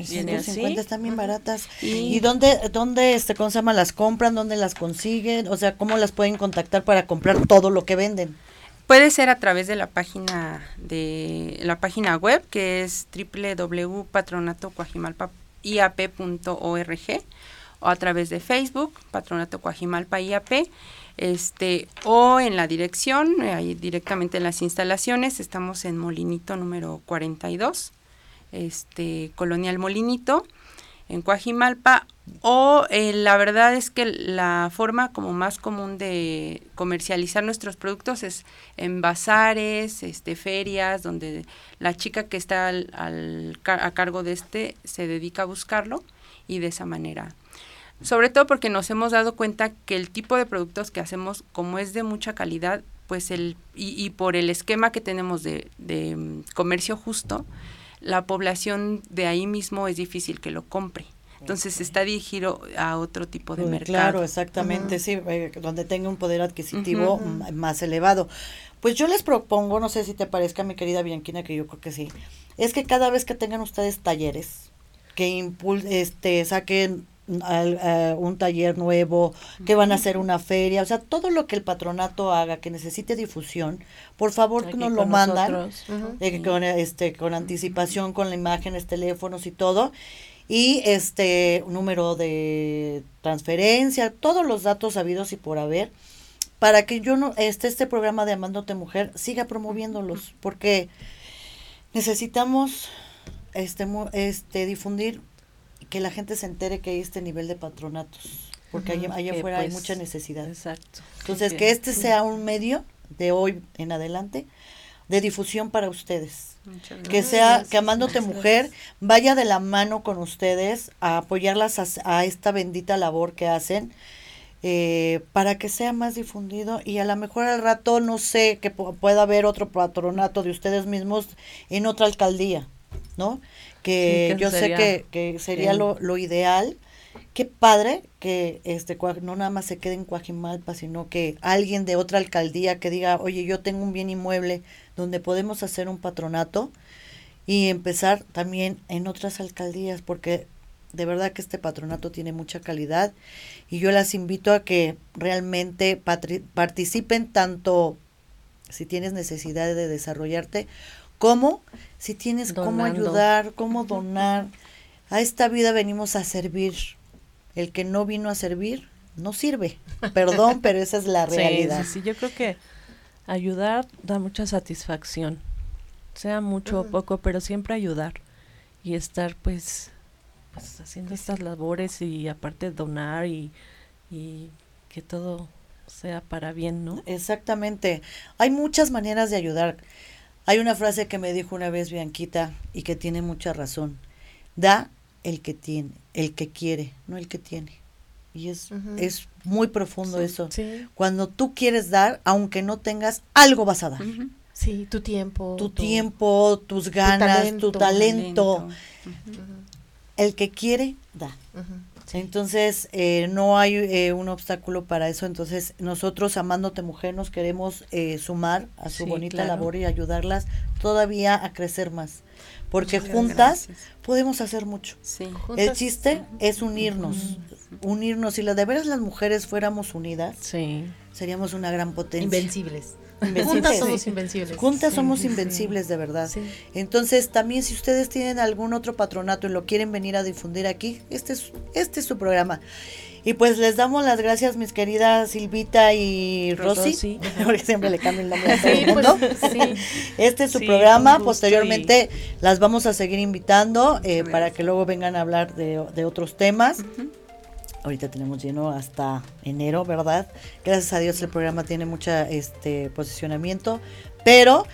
Viene 150 están bien baratas. ¿Y, dónde, dónde este, cómo se llama, las compran? ¿Dónde las consiguen? O sea, ¿cómo las pueden contactar para comprar todo lo que venden? Puede ser a través de la página de la página web que es www.patronatocoajimalpa.iap.org o a través de Facebook Patronato Coajimalpa IAP este o en la dirección ahí directamente en las instalaciones estamos en Molinito número 42 este Colonial Molinito en Coajimalpa o eh, la verdad es que la forma como más común de comercializar nuestros productos es en bazares, este, ferias, donde la chica que está al, a cargo de este se dedica a buscarlo y de esa manera. Sobre todo porque nos hemos dado cuenta que el tipo de productos que hacemos, como es de mucha calidad, pues el, y, y por el esquema que tenemos de, de mm, comercio justo, la población de ahí mismo es difícil que lo compre. Entonces está dirigido a otro tipo de mercado. Claro, exactamente, sí, eh, donde tenga un poder adquisitivo más elevado. Pues yo les propongo, no sé si te parezca, mi querida Bianquina, que yo creo que sí, es que cada vez que tengan ustedes talleres, que impul este, saquen al, un taller nuevo, que van a hacer una feria, o sea, todo lo que el patronato haga que necesite difusión, por favor que nos lo mandan eh, con, este, con anticipación, con las imágenes, teléfonos y todo, y este número de transferencia, todos los datos habidos y por haber, para que yo no, este, este programa de Amándote Mujer siga promoviéndolos, porque necesitamos este, este difundir que la gente se entere que hay este nivel de patronatos, porque allá, afuera hay pues, mucha necesidad. Exacto. Entonces, que este sea un medio de hoy en adelante de difusión para ustedes. que sea, que amándote mujer vaya de la mano con ustedes a apoyarlas a, esta bendita labor que hacen. Eh, para que sea más difundido y a lo mejor al rato no sé que pueda haber otro patronato de ustedes mismos en otra alcaldía, ¿no? Que, yo sé que, que sería lo, lo, ideal. Qué padre que este no nada más se quede en Coajimalpa, sino que alguien de otra alcaldía que diga, oye, yo tengo un bien inmueble donde podemos hacer un patronato y empezar también en otras alcaldías, porque de verdad que este patronato tiene mucha calidad y yo las invito a que realmente participen tanto si tienes necesidad de desarrollarte como si tienes cómo ayudar, cómo donar. A esta vida venimos a servir. El que no vino a servir no sirve. Perdón, pero esa es la realidad. Sí, sí, yo creo que ayudar da mucha satisfacción. Sea mucho o poco, pero siempre ayudar y estar pues, pues haciendo estas labores y aparte donar y, y que todo sea para bien, ¿no? Exactamente. Hay muchas maneras de ayudar. Hay una frase que me dijo una vez Bianquita y que tiene mucha razón. Da el que tiene, el que quiere, no el que tiene. Y es, es muy profundo eso. Cuando tú quieres dar, aunque no tengas, algo vas a dar. Sí, tu tiempo. Tu, tiempo, tus ganas, tu talento. El que quiere, da. Entonces, eh, no hay eh, un obstáculo para eso. Entonces, nosotros, Amándote Mujer, nos queremos eh, sumar a su bonita labor y ayudarlas todavía a crecer más. porque juntas podemos hacer mucho. El chiste es unirnos, unirnos. Si la de veras las mujeres fuéramos unidas, seríamos una gran potencia. Invencibles. Juntas somos invencibles. Juntas somos invencibles, de verdad. Entonces, también si ustedes tienen algún otro patronato y lo quieren venir a difundir aquí, este es, este es su programa. Y pues les damos las gracias, mis queridas Silvita y Rosy, porque siempre le cambio el nombre a todo el pues, mundo. Este es su programa, posteriormente las vamos a seguir invitando eh, para que luego vengan a hablar de, otros temas. Ahorita tenemos lleno hasta enero, ¿verdad? Gracias a Dios el programa tiene mucho este, posicionamiento, pero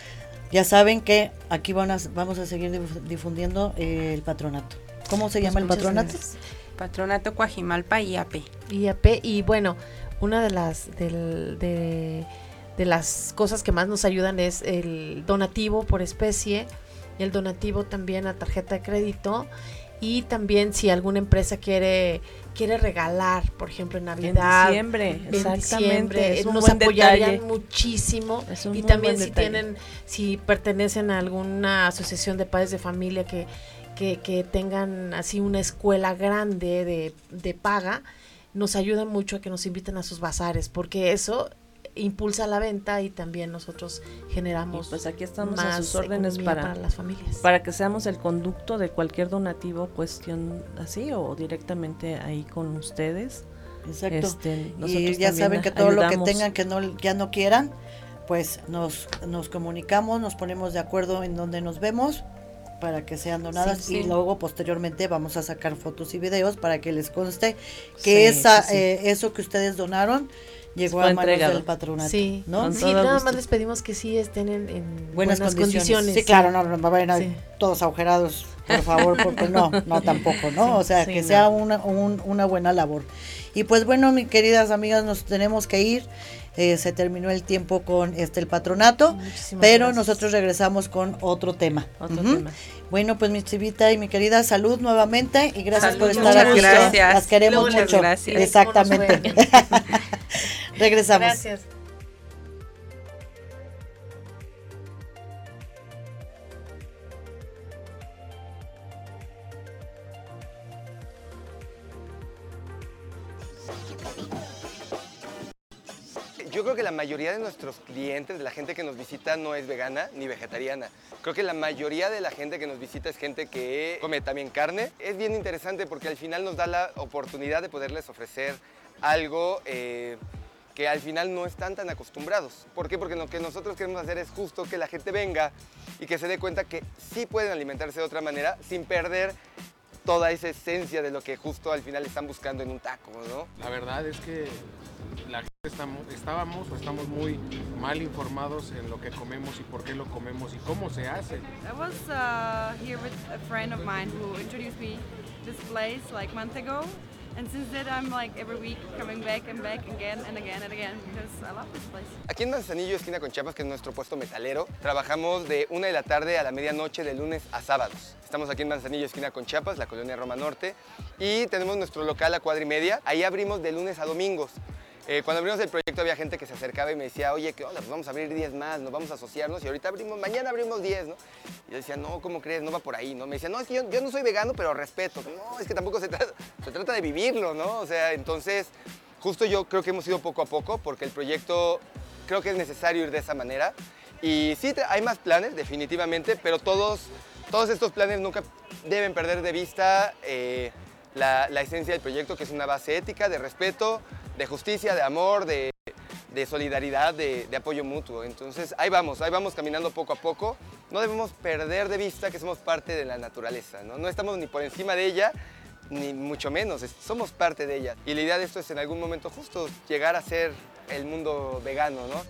ya saben que aquí van vamos a seguir difundiendo eh, el patronato. ¿Cómo se pues llama el patronato? Patronato Coajimalpa IAP. IAP, y bueno, una de las, de, las cosas que más nos ayudan es el donativo por especie, y el donativo también a tarjeta de crédito y también si alguna empresa quiere quiere regalar, por ejemplo, en Navidad, en diciembre, exactamente, nos apoyarían muchísimo. Y también si tienen si pertenecen a alguna asociación de padres de familia que que, que tengan así una escuela grande de, de paga, nos ayudan mucho a que nos inviten a sus bazares, porque eso impulsa la venta y también nosotros generamos pues aquí estamos más a sus órdenes para, las familias. para que seamos el conducto de cualquier donativo cuestión así o directamente ahí con ustedes. Exacto. Este, y ya saben que todo lo que tengan que no ya no quieran pues nos nos comunicamos nos ponemos de acuerdo en donde nos vemos para que sean donadas y luego posteriormente vamos a sacar fotos y videos para que les conste que esa eh, eso que ustedes donaron llegó a manos del patronato. Sí, ¿no? sí nada más les pedimos que sí estén en, buenas, condiciones. Sí, claro, no, no, no todos agujerados, por favor, porque no, no tampoco, ¿no? o sea, que sea una, una buena labor. Y pues bueno, mis queridas amigas, nos tenemos que ir. Eh, se terminó el tiempo con este el patronato, pero nosotros regresamos con otro tema. Bueno, pues mi chivita y mi querida salud nuevamente y gracias por estar aquí. Gracias. Las queremos mucho. Gracias. Exactamente. Regresamos. Gracias. Yo creo que la mayoría de nuestros clientes, de la gente que nos visita, no es vegana ni vegetariana. Creo que la mayoría de la gente que nos visita es gente que come también carne. Es bien interesante porque al final nos da la oportunidad de poderles ofrecer algo eh, que al final no están tan acostumbrados. ¿Por qué? Porque lo que nosotros queremos hacer es justo que la gente venga y que se dé cuenta que sí pueden alimentarse de otra manera sin perder toda esa esencia de lo que justo al final están buscando en un taco, ¿no? La verdad es que la gente estamos, estábamos o estamos muy mal informados en lo que comemos y por qué lo comemos y cómo se hace. I was uh, here with a friend of mine who introduced me this place like month ago. And since then I'm like every week coming back and back again and again and again because I love this place. Aquí en Manzanillo, esquina con Chiapas, que es nuestro puesto metalero, trabajamos de una de la tarde a la medianoche de lunes a sábados. Estamos aquí en Manzanillo, esquina con Chiapas, la colonia Roma Norte, y tenemos nuestro local a cuadra y media. Ahí abrimos de lunes a domingos. Eh, cuando abrimos el proyecto había gente que se acercaba y me decía, oye, ¿qué onda? Pues vamos a abrir 10 más, nos vamos a asociarnos y ahorita abrimos, mañana abrimos 10, ¿no? Y yo decía, no, ¿cómo crees? No va por ahí, ¿no? Me decía, no, es que yo, no soy vegano, pero respeto. No, es que tampoco se trata, de vivirlo, ¿no? O sea, entonces, justo yo creo que hemos ido poco a poco porque el proyecto creo que es necesario ir de esa manera. Y sí, hay más planes, definitivamente, pero todos, todos estos planes nunca deben perder de vista eh, la esencia del proyecto, que es una base ética, de respeto, de justicia, de amor, de, solidaridad, de, apoyo mutuo. Entonces ahí vamos, ahí vamos caminando poco a poco. No debemos perder de vista que somos parte de la naturaleza, ¿no? No estamos ni por encima de ella, ni mucho menos, somos parte de ella. Y la idea de esto es en algún momento justo llegar a ser el mundo vegano, ¿no?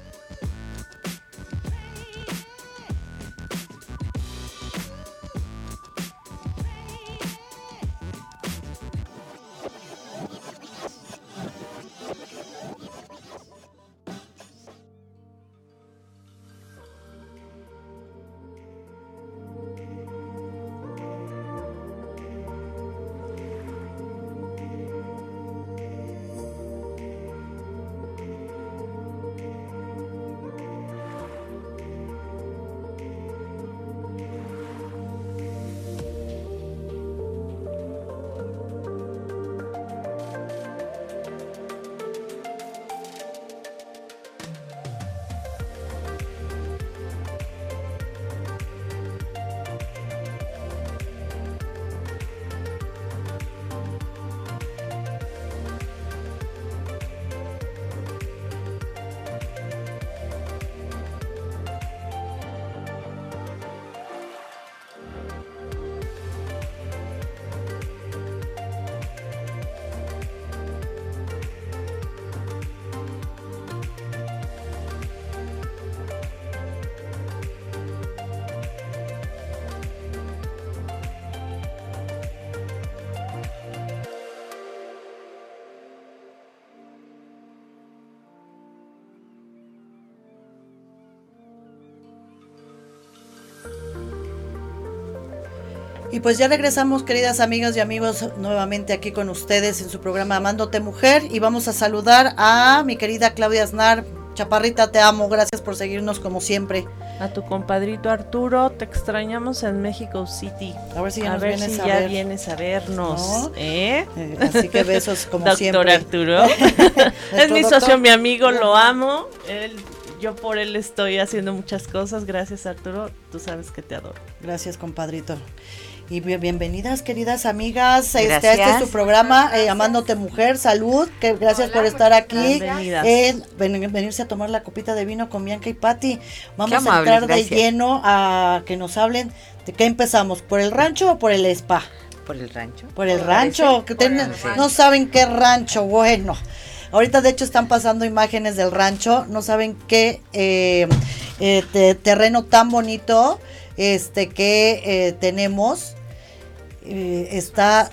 Y pues ya regresamos, queridas amigas y amigos, nuevamente aquí con ustedes en su programa Amándote Mujer. Y vamos a saludar a mi querida Claudia Aznar. Chaparrita, te amo. Gracias por seguirnos como siempre. A tu compadrito Arturo, te extrañamos en México City. A ver si ya, a ver si ya vienes a vernos. ¿eh? ¿Eh? así que besos como Doctor siempre. Arturo. es mi socio, mi amigo, lo amo. Él yo por él estoy haciendo muchas cosas. Gracias, Arturo. Tú sabes que te adoro. Gracias, compadrito. Y bienvenidas, queridas amigas. Este, este es tu programa, eh, Amándote Mujer. Salud. Que gracias por estar aquí. Eh, venirse a tomar la copita de vino con Bianca y Patti. Vamos a entrar de lleno a que nos hablen de qué empezamos. ¿Por el rancho o por el spa? Por el rancho. Por el rancho. Que no saben qué rancho. Bueno. Ahorita de hecho están pasando imágenes del rancho, no saben qué eh, terreno tan bonito este que eh, tenemos eh, está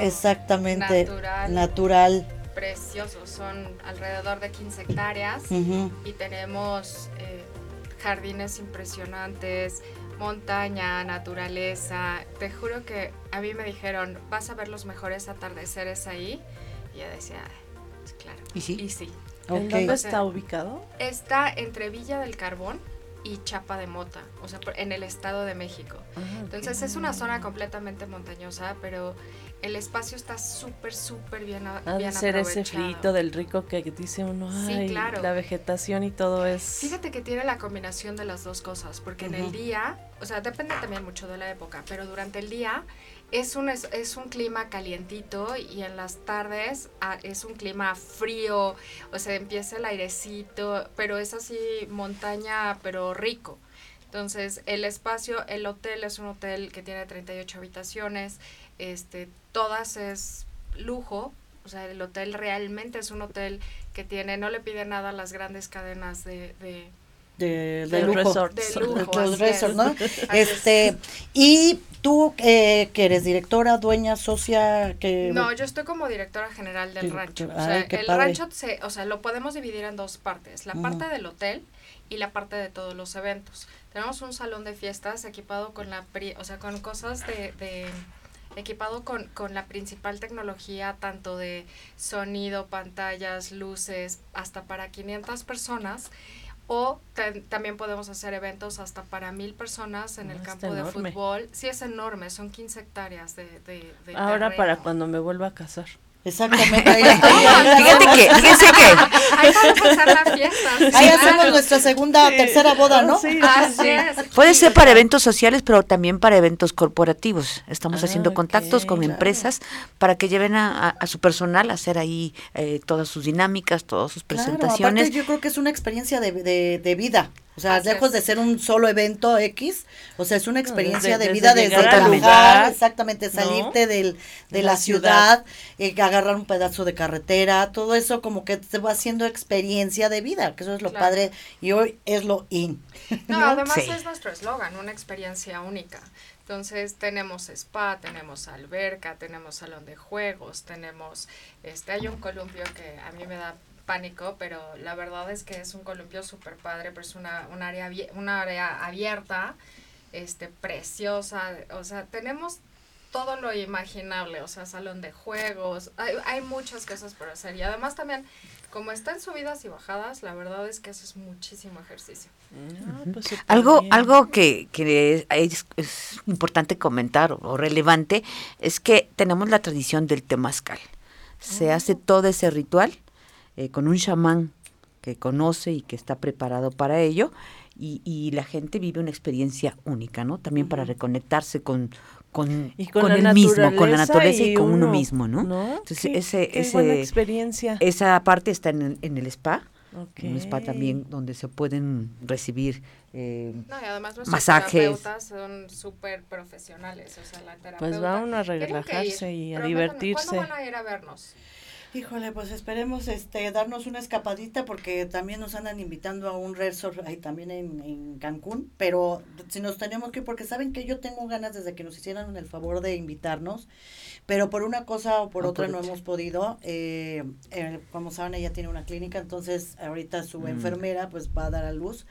exactamente natural, natural, precioso son alrededor de 15 hectáreas y tenemos eh, jardines impresionantes montaña naturaleza. Te juro que a mí me dijeron vas a ver los mejores atardeceres ahí y yo decía pues claro y sí y sí ¿Dónde está ubicado? Está entre Villa del Carbón y Chapa de Mota, o sea, en el Estado de México. Ah, Entonces es una zona completamente montañosa, pero el espacio está súper, súper bien, ha bien ser ese frito del rico que dice uno, ay, la vegetación y todo es... Fíjate que tiene la combinación de las dos cosas, porque en el día, o sea, depende también mucho de la época, pero durante el día es un, es, es, un clima calientito y en las tardes ah, es un clima frío, o sea, empieza el airecito, pero es así montaña, pero rico. Entonces, el espacio, el hotel es un hotel que tiene 38 habitaciones, este, todas es lujo, o sea, el hotel realmente es un hotel que tiene, no le pide nada a las grandes cadenas de, de de, de, lujo, de lujo, ¿no? este y tú eh, que eres directora, dueña, socia, que no, yo estoy como directora general del rancho. O sea, el rancho, se, o sea, lo podemos dividir en dos partes: la parte del hotel y la parte de todos los eventos. Tenemos un salón de fiestas equipado con la, o sea, con cosas de, de equipado con, con, la principal tecnología, tanto de sonido, pantallas, luces, hasta para 500 personas. O también podemos hacer eventos hasta para mil personas en el campo de fútbol. Sí, es enorme, son 15 hectáreas de, de, Ahora para cuando me vuelva a casar. Exactamente. Ahí fíjate que, fíjate que. Ahí vamos a la fiesta. Ahí hacemos nuestra segunda, tercera boda, ¿no? Sí, Así es. Puede ser para eventos sociales, pero también para eventos corporativos. Estamos haciendo contactos con empresas para que lleven a, a, su personal a hacer ahí eh, todas sus dinámicas, todas sus presentaciones. yo creo que es una experiencia de, de, de vida. O sea, lejos de ser un solo evento X, o sea, es una experiencia de, vida desde lugar, exactamente, salirte del, de la, ciudad, eh, agarrar un pedazo de carretera, todo eso como que te va haciendo experiencia de vida, que eso es lo padre y hoy es lo in. No, además es nuestro eslogan, una experiencia única. Entonces tenemos spa, tenemos alberca, tenemos salón de juegos, tenemos, este, hay un columpio que a mí me da pánico, pero la verdad es que es un columpio súper padre, pero es una, un área, una área abierta, este, preciosa, o sea, tenemos todo lo imaginable, o sea, salón de juegos, hay, hay muchas cosas por hacer y además también, como está en subidas y bajadas, la verdad es que eso es muchísimo ejercicio. Ah, pues algo algo que, que es, es, importante comentar o relevante es que tenemos la tradición del temazcal. Se hace oh. todo ese ritual eh, con un chamán que conoce y que está preparado para ello y, y la gente vive una experiencia única, ¿no? También para reconectarse con, con, con, el mismo, con la naturaleza y, con uno, mismo, ¿no? Entonces, ese, ese, experiencia. Esa parte está en, en el spa. Un spa también donde se pueden recibir eh, no, y además los masajes. terapeutas son súper profesionales, o sea, la terapeuta. Pues va uno a relajarse y a divertirse. ¿Cuándo van a ir a vernos? Híjole, pues esperemos este darnos una escapadita porque también nos andan invitando a un resort ahí también en, en Cancún, pero si nos tenemos que, porque saben que yo tengo ganas desde que nos hicieran el favor de invitarnos, pero por una cosa o por otra no hemos podido. Eh, eh, como saben, ella tiene una clínica, entonces ahorita su Mm. enfermera pues va a dar a luz,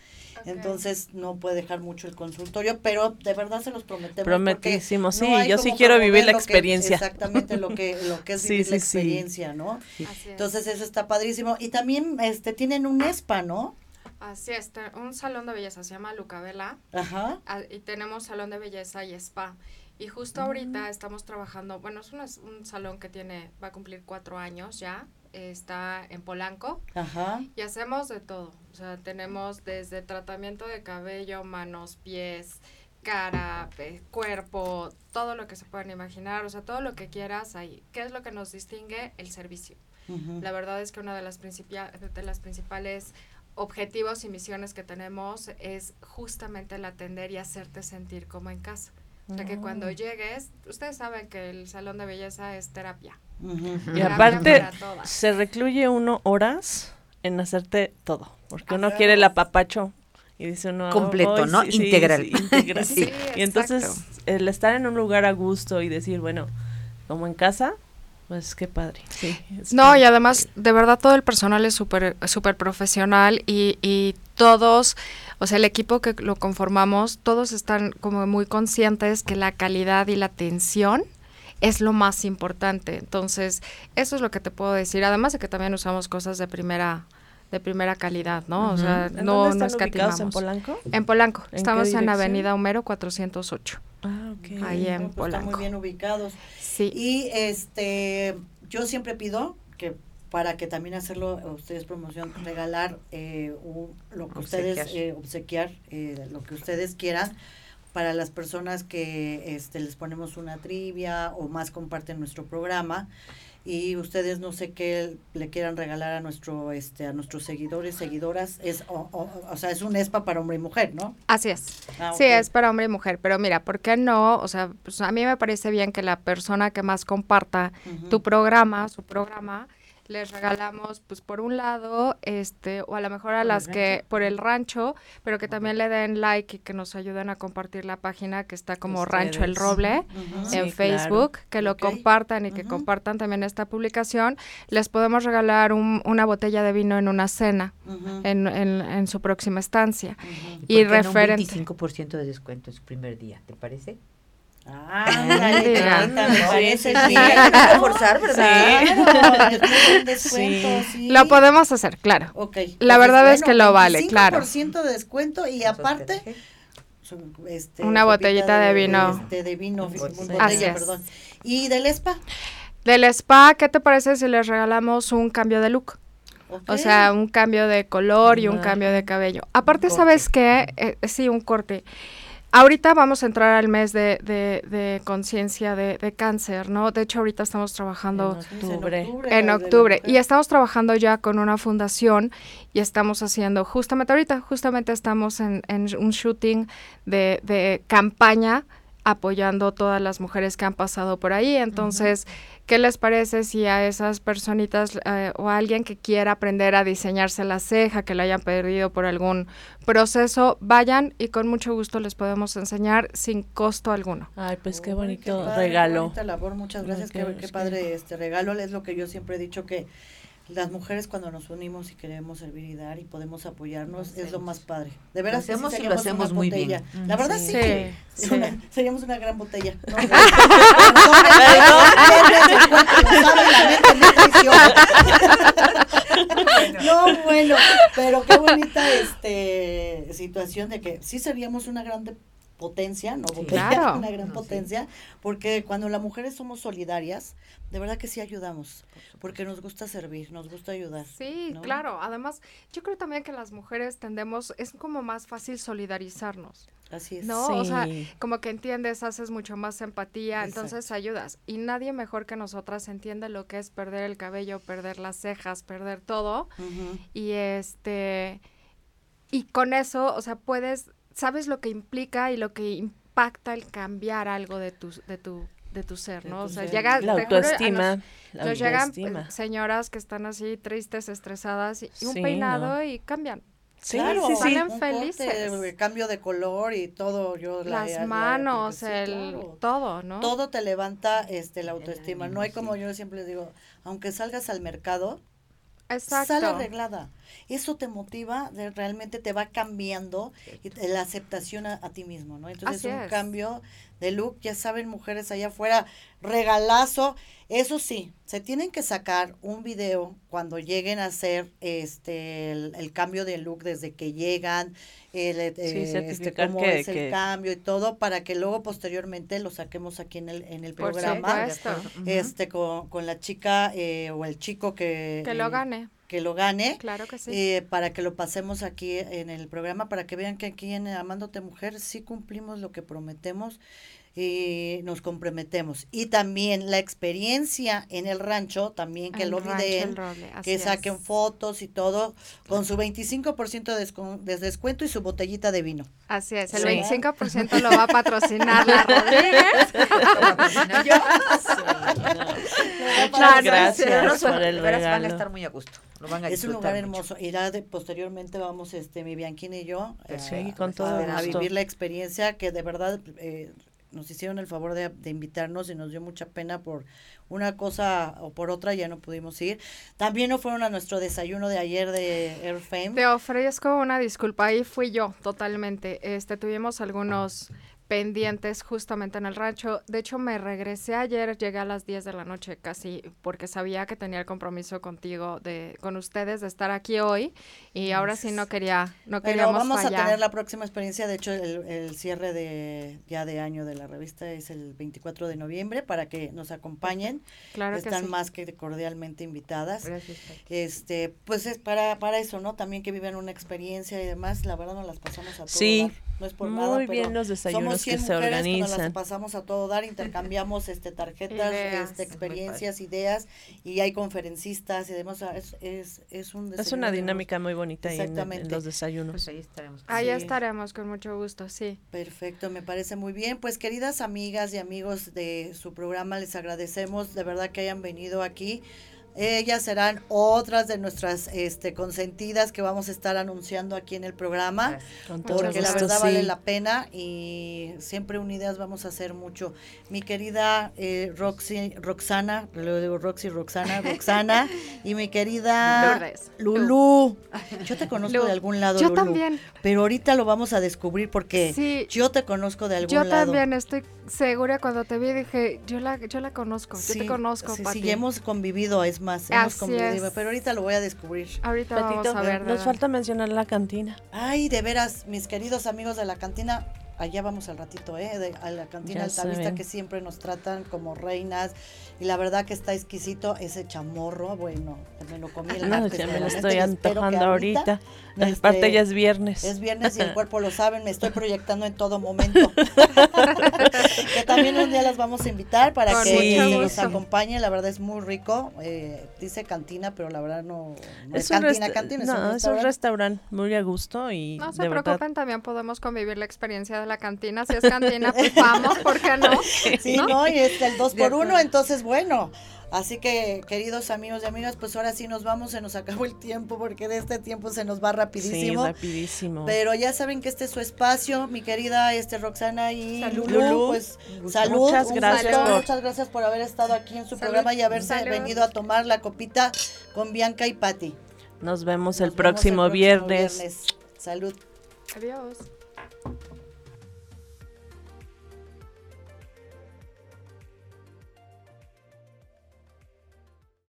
entonces no puede dejar mucho el consultorio, pero de verdad se los prometemos. Prometísimo, no sí, yo sí quiero vivir la que- experiencia. exactamente lo que, lo que es Sí, vivir la sí. experiencia, ¿no? Así es. Entonces eso está padrísimo. Y también este tienen un spa, ¿no? Así es, un salón de belleza se llama Lucabela Ajá. ah, y tenemos salón de belleza y spa. Y justo Mm. ahorita estamos trabajando, bueno, es un, un salón que tiene, va a cumplir cuatro años ya, está en Polanco Ajá. y hacemos de todo. O sea, tenemos desde tratamiento de cabello, manos, pies, cara, pe- cuerpo, todo lo que se puedan imaginar, o sea, todo lo que quieras ahí. ¿Qué es lo que nos distingue? El servicio. Ujú. La verdad es que una de las, de las principales objetivos y misiones que tenemos es justamente el atender y hacerte sentir como en casa. O sea, que cuando Oh. llegues, ustedes saben que el salón de belleza es terapia. Ujú. Y Terapia aparte, para todas. se recluye uno horas en hacerte todo, porque uno quiere el apapacho y dice uno Completo, "Ay, ¿no? sí, Integral. sí, integral". Sí, y entonces exacto. el estar en un lugar a gusto y decir, bueno, como en casa, pues qué padre. Sí, es No, padre. y además, de verdad, todo el personal es súper súper profesional y, y todos, o sea, el equipo que lo conformamos, todos están como muy conscientes que la calidad y la atención es lo más importante. Entonces, eso es lo que te puedo decir. Además de que también usamos cosas de primera de primera calidad, ¿no? O sea, ¿En no, dónde no están escatimamos. ¿En Polanco? En Polanco. ¿En qué Estamos en? Avenida Homero 408. Ah, ok. Ahí en No, pues, están Polanco. muy bien ubicados. Sí. Y este, yo siempre pido que para que también hacerlo a ustedes promoción, regalar eh, un- lo que ustedes eh, obsequiar, eh, lo que ustedes quieran para las personas que este, les ponemos una trivia o más comparten nuestro programa y ustedes no sé qué le quieran regalar a nuestro este a nuestros seguidores seguidoras es o, o- o sea es un espa para hombre y mujer no Así es. Ah, Sí, es para hombre y mujer, pero mira, ¿por qué no? O sea, pues a mí me parece bien que la persona que más comparta tu programa, su programa, les regalamos, pues por un lado, este, o a lo mejor a las que, rancho? por el rancho, pero que también le den like y que nos ayuden a compartir la página que está como Rancho El. Roble en Sí, Facebook, que lo compartan y que compartan también esta publicación. Les podemos regalar un- una botella de vino en una cena en, en- en su próxima estancia. Y ¿Por qué no un referente. 25% de descuento en su primer día, ¿te parece? Ah, me parece Sí, bien. hay que forzar, ¿verdad? Claro, sí. Lo podemos hacer, claro. Ok. La verdad es que lo vale, 25% claro. de descuento y aparte este, Una botellita de vino. este, de vino, botella, Así es. perdón. Y del spa. Del spa, ¿qué te parece si les regalamos un cambio de look? Ok. O sea, un cambio de color y un Ah. cambio de cabello. Aparte, Un ¿sabes qué? Eh, sí, un corte. Ahorita vamos a entrar al mes de, de, de conciencia de, de cáncer, ¿no? De hecho, ahorita estamos trabajando Sí, octubre. en octubre y estamos trabajando ya con una fundación y estamos haciendo justamente ahorita, justamente estamos en, en un shooting de, de campaña apoyando todas las mujeres que han pasado por ahí. Entonces, ¿qué les parece si a esas personitas eh, o a alguien que quiera aprender a diseñarse la ceja, que la hayan perdido por algún proceso, vayan y con mucho gusto les podemos enseñar sin costo alguno? Ay, pues qué Uy, bonito padre, qué regalo. bonita labor, muchas Ay, gracias, qué- qué, qué padre este regalo, es lo que yo siempre he dicho que las mujeres cuando nos unimos y queremos servir y dar y podemos apoyarnos es lo más padre. De veras, sí hacemos y lo hacemos muy botella. bien. La verdad sí, Sí. que Sí. una- seríamos una gran botella. ¿no? No, bueno, pero qué bonita este situación de que sí seríamos una gran de- potencia, no botella, Claro. una gran No, sí. potencia, porque cuando las mujeres somos solidarias, de verdad que sí ayudamos, porque nos gusta servir, nos gusta ayudar. Sí, ¿no? claro. Además, yo creo también que las mujeres tendemos, es como más fácil solidarizarnos, Así es. ¿no? O sea, Sí. como que entiendes, haces mucho más empatía, entonces ayudas. Y nadie mejor que nosotras entiende lo que es perder el cabello, perder las cejas, perder todo. Y este, y con eso, o sea, puedes, sabes lo que implica y lo que impacta el cambiar algo de tu, de tu de tu ser, ¿no? O sea, llega La juro, autoestima, nos- la nos llegan autoestima. señoras que están así tristes, estresadas y, un Sí, peinado no. y cambian. Sí, Claro, sí, sí. Salen un felices. corte, cambio de color y todo, yo la- Las la- la- manos, sí, el claro. todo, ¿no? Todo te levanta este la autoestima. no hay como yo siempre les digo, aunque salgas al mercado, Exacto. sale arreglada. Eso te motiva, de- realmente te va cambiando y te- la aceptación a, a ti mismo, ¿no? Entonces Así un es. cambio de look, ya saben, mujeres allá afuera, regalazo. Eso sí, se tienen que sacar un video cuando lleguen a hacer este el, el cambio de look desde que llegan, el, eh, este, certificar cómo que- es el que- cambio y todo, para que luego posteriormente lo saquemos aquí en el, en el Por programa. Este con, con la chica eh, o el chico que, Que lo eh, gane. que lo gane. Claro que sí. eh, para que lo pasemos aquí en el programa, para que vean que aquí en Amándote Mujer sí cumplimos lo que prometemos y nos comprometemos. Y también la experiencia en el rancho, también que El lo El Roble, que es. saquen fotos y todo, con su 25% de, de descuento y su botellita de vino. Así es, el Sí. 25% lo va a patrocinar la Rodríguez. Muchas gracias Pero no son- por el de veras van a regalo. estar muy a gusto. Lo van a Es un lugar mucho. hermoso. Y ya de- posteriormente vamos, este, mi Bianquina y yo, eh, Sí, con a- todo a, gusto. vivir la experiencia que de verdad eh, nos hicieron el favor de, de invitarnos y nos dio mucha pena por una cosa o por otra, ya no pudimos ir. También no fueron a nuestro desayuno de ayer de Air Fame. Te ofrezco una disculpa, ahí fui yo totalmente. Este tuvimos algunos pendientes justamente en el rancho. De hecho, me regresé ayer, llegué a las 10 de la noche casi, porque sabía que tenía el compromiso contigo, de con ustedes, de estar aquí hoy. Y ahora sí no quería, no Pero queríamos vamos fallar. a tener la próxima experiencia, de hecho el, el cierre de ya de año de la revista es el 24 de noviembre para que nos acompañen. Claro que Están sí. más que cordialmente invitadas. Gracias. Este, pues es para para eso, ¿no? También que vivan una experiencia y demás, la verdad nos las pasamos a todo Sí, dar. No es por muy nada, bien pero los desayunos somos que 100 se mujeres que nos las organizan. pasamos a todo dar, intercambiamos este tarjetas, Ideas. este experiencias, ideas y hay conferencistas y demás, es es es un Es una dinámica muy bonita ahí en, Exactamente. los desayunos. Pues ahí estaremos. Ahí Sí. estaremos con mucho gusto, sí. Perfecto, me parece muy bien. Pues queridas amigas y amigos de su programa, les agradecemos de verdad que hayan venido aquí. Ellas serán otras de nuestras este, consentidas que vamos a estar anunciando aquí en el programa, Con porque la gusto, verdad vale sí. la pena y siempre unidas vamos a hacer mucho. Mi querida eh, Roxy, Roxana, lo digo Roxy, Roxana, Roxana, y mi querida Lourdes. Lulú. Yo te conozco Lu. de algún lado, Yo Lulú, también. Pero ahorita lo vamos a descubrir porque Sí. yo te conozco de algún Yo lado. también estoy segura cuando te vi dije, yo la, yo la conozco, yo Sí, te conozco, sí, Pati. sí, hemos convivido, es más, hemos Así convivido, es. pero ahorita lo voy a descubrir. Ahorita Patito, vamos a ver. nos de- falta mencionar la cantina. Ay, de veras, mis queridos amigos de la cantina, allá vamos al ratito, ¿eh? De- a la cantina Altavista que siempre nos tratan como reinas y la verdad que está exquisito ese chamorro, bueno, me lo comí el No, martes ya me lo estoy antojando ahorita. Este, Aparte ya es viernes. Es viernes y el cuerpo lo sabe, me estoy proyectando en todo momento. que también un día las vamos a invitar para Con que nos gusto. acompañen, la verdad es muy rico. eh, dice cantina, pero la verdad no, no es, Es un, cantina, cantina, es no, un es un restaurante. restaurante muy a gusto y No se de verdad preocupen, también podemos convivir la experiencia de la cantina. Si es cantina, pues vamos, ¿por qué no? Sí, ¿no? Y es el dos por uno, entonces bueno. Así que, queridos amigos y amigas, pues ahora sí nos vamos, se nos acabó el tiempo, porque de este tiempo se nos va sí, rapidísimo. rapidísimo. Pero ya saben que este es su espacio, mi querida este Roxana y Salud. Lulú, pues salud, Muchas gracias por- muchas gracias por haber estado aquí en su Salud. programa y haberse Salud. venido a tomar la copita con Bianca y Patti. Nos vemos Nos el vemos próximo, viernes. viernes. Salud. Adiós.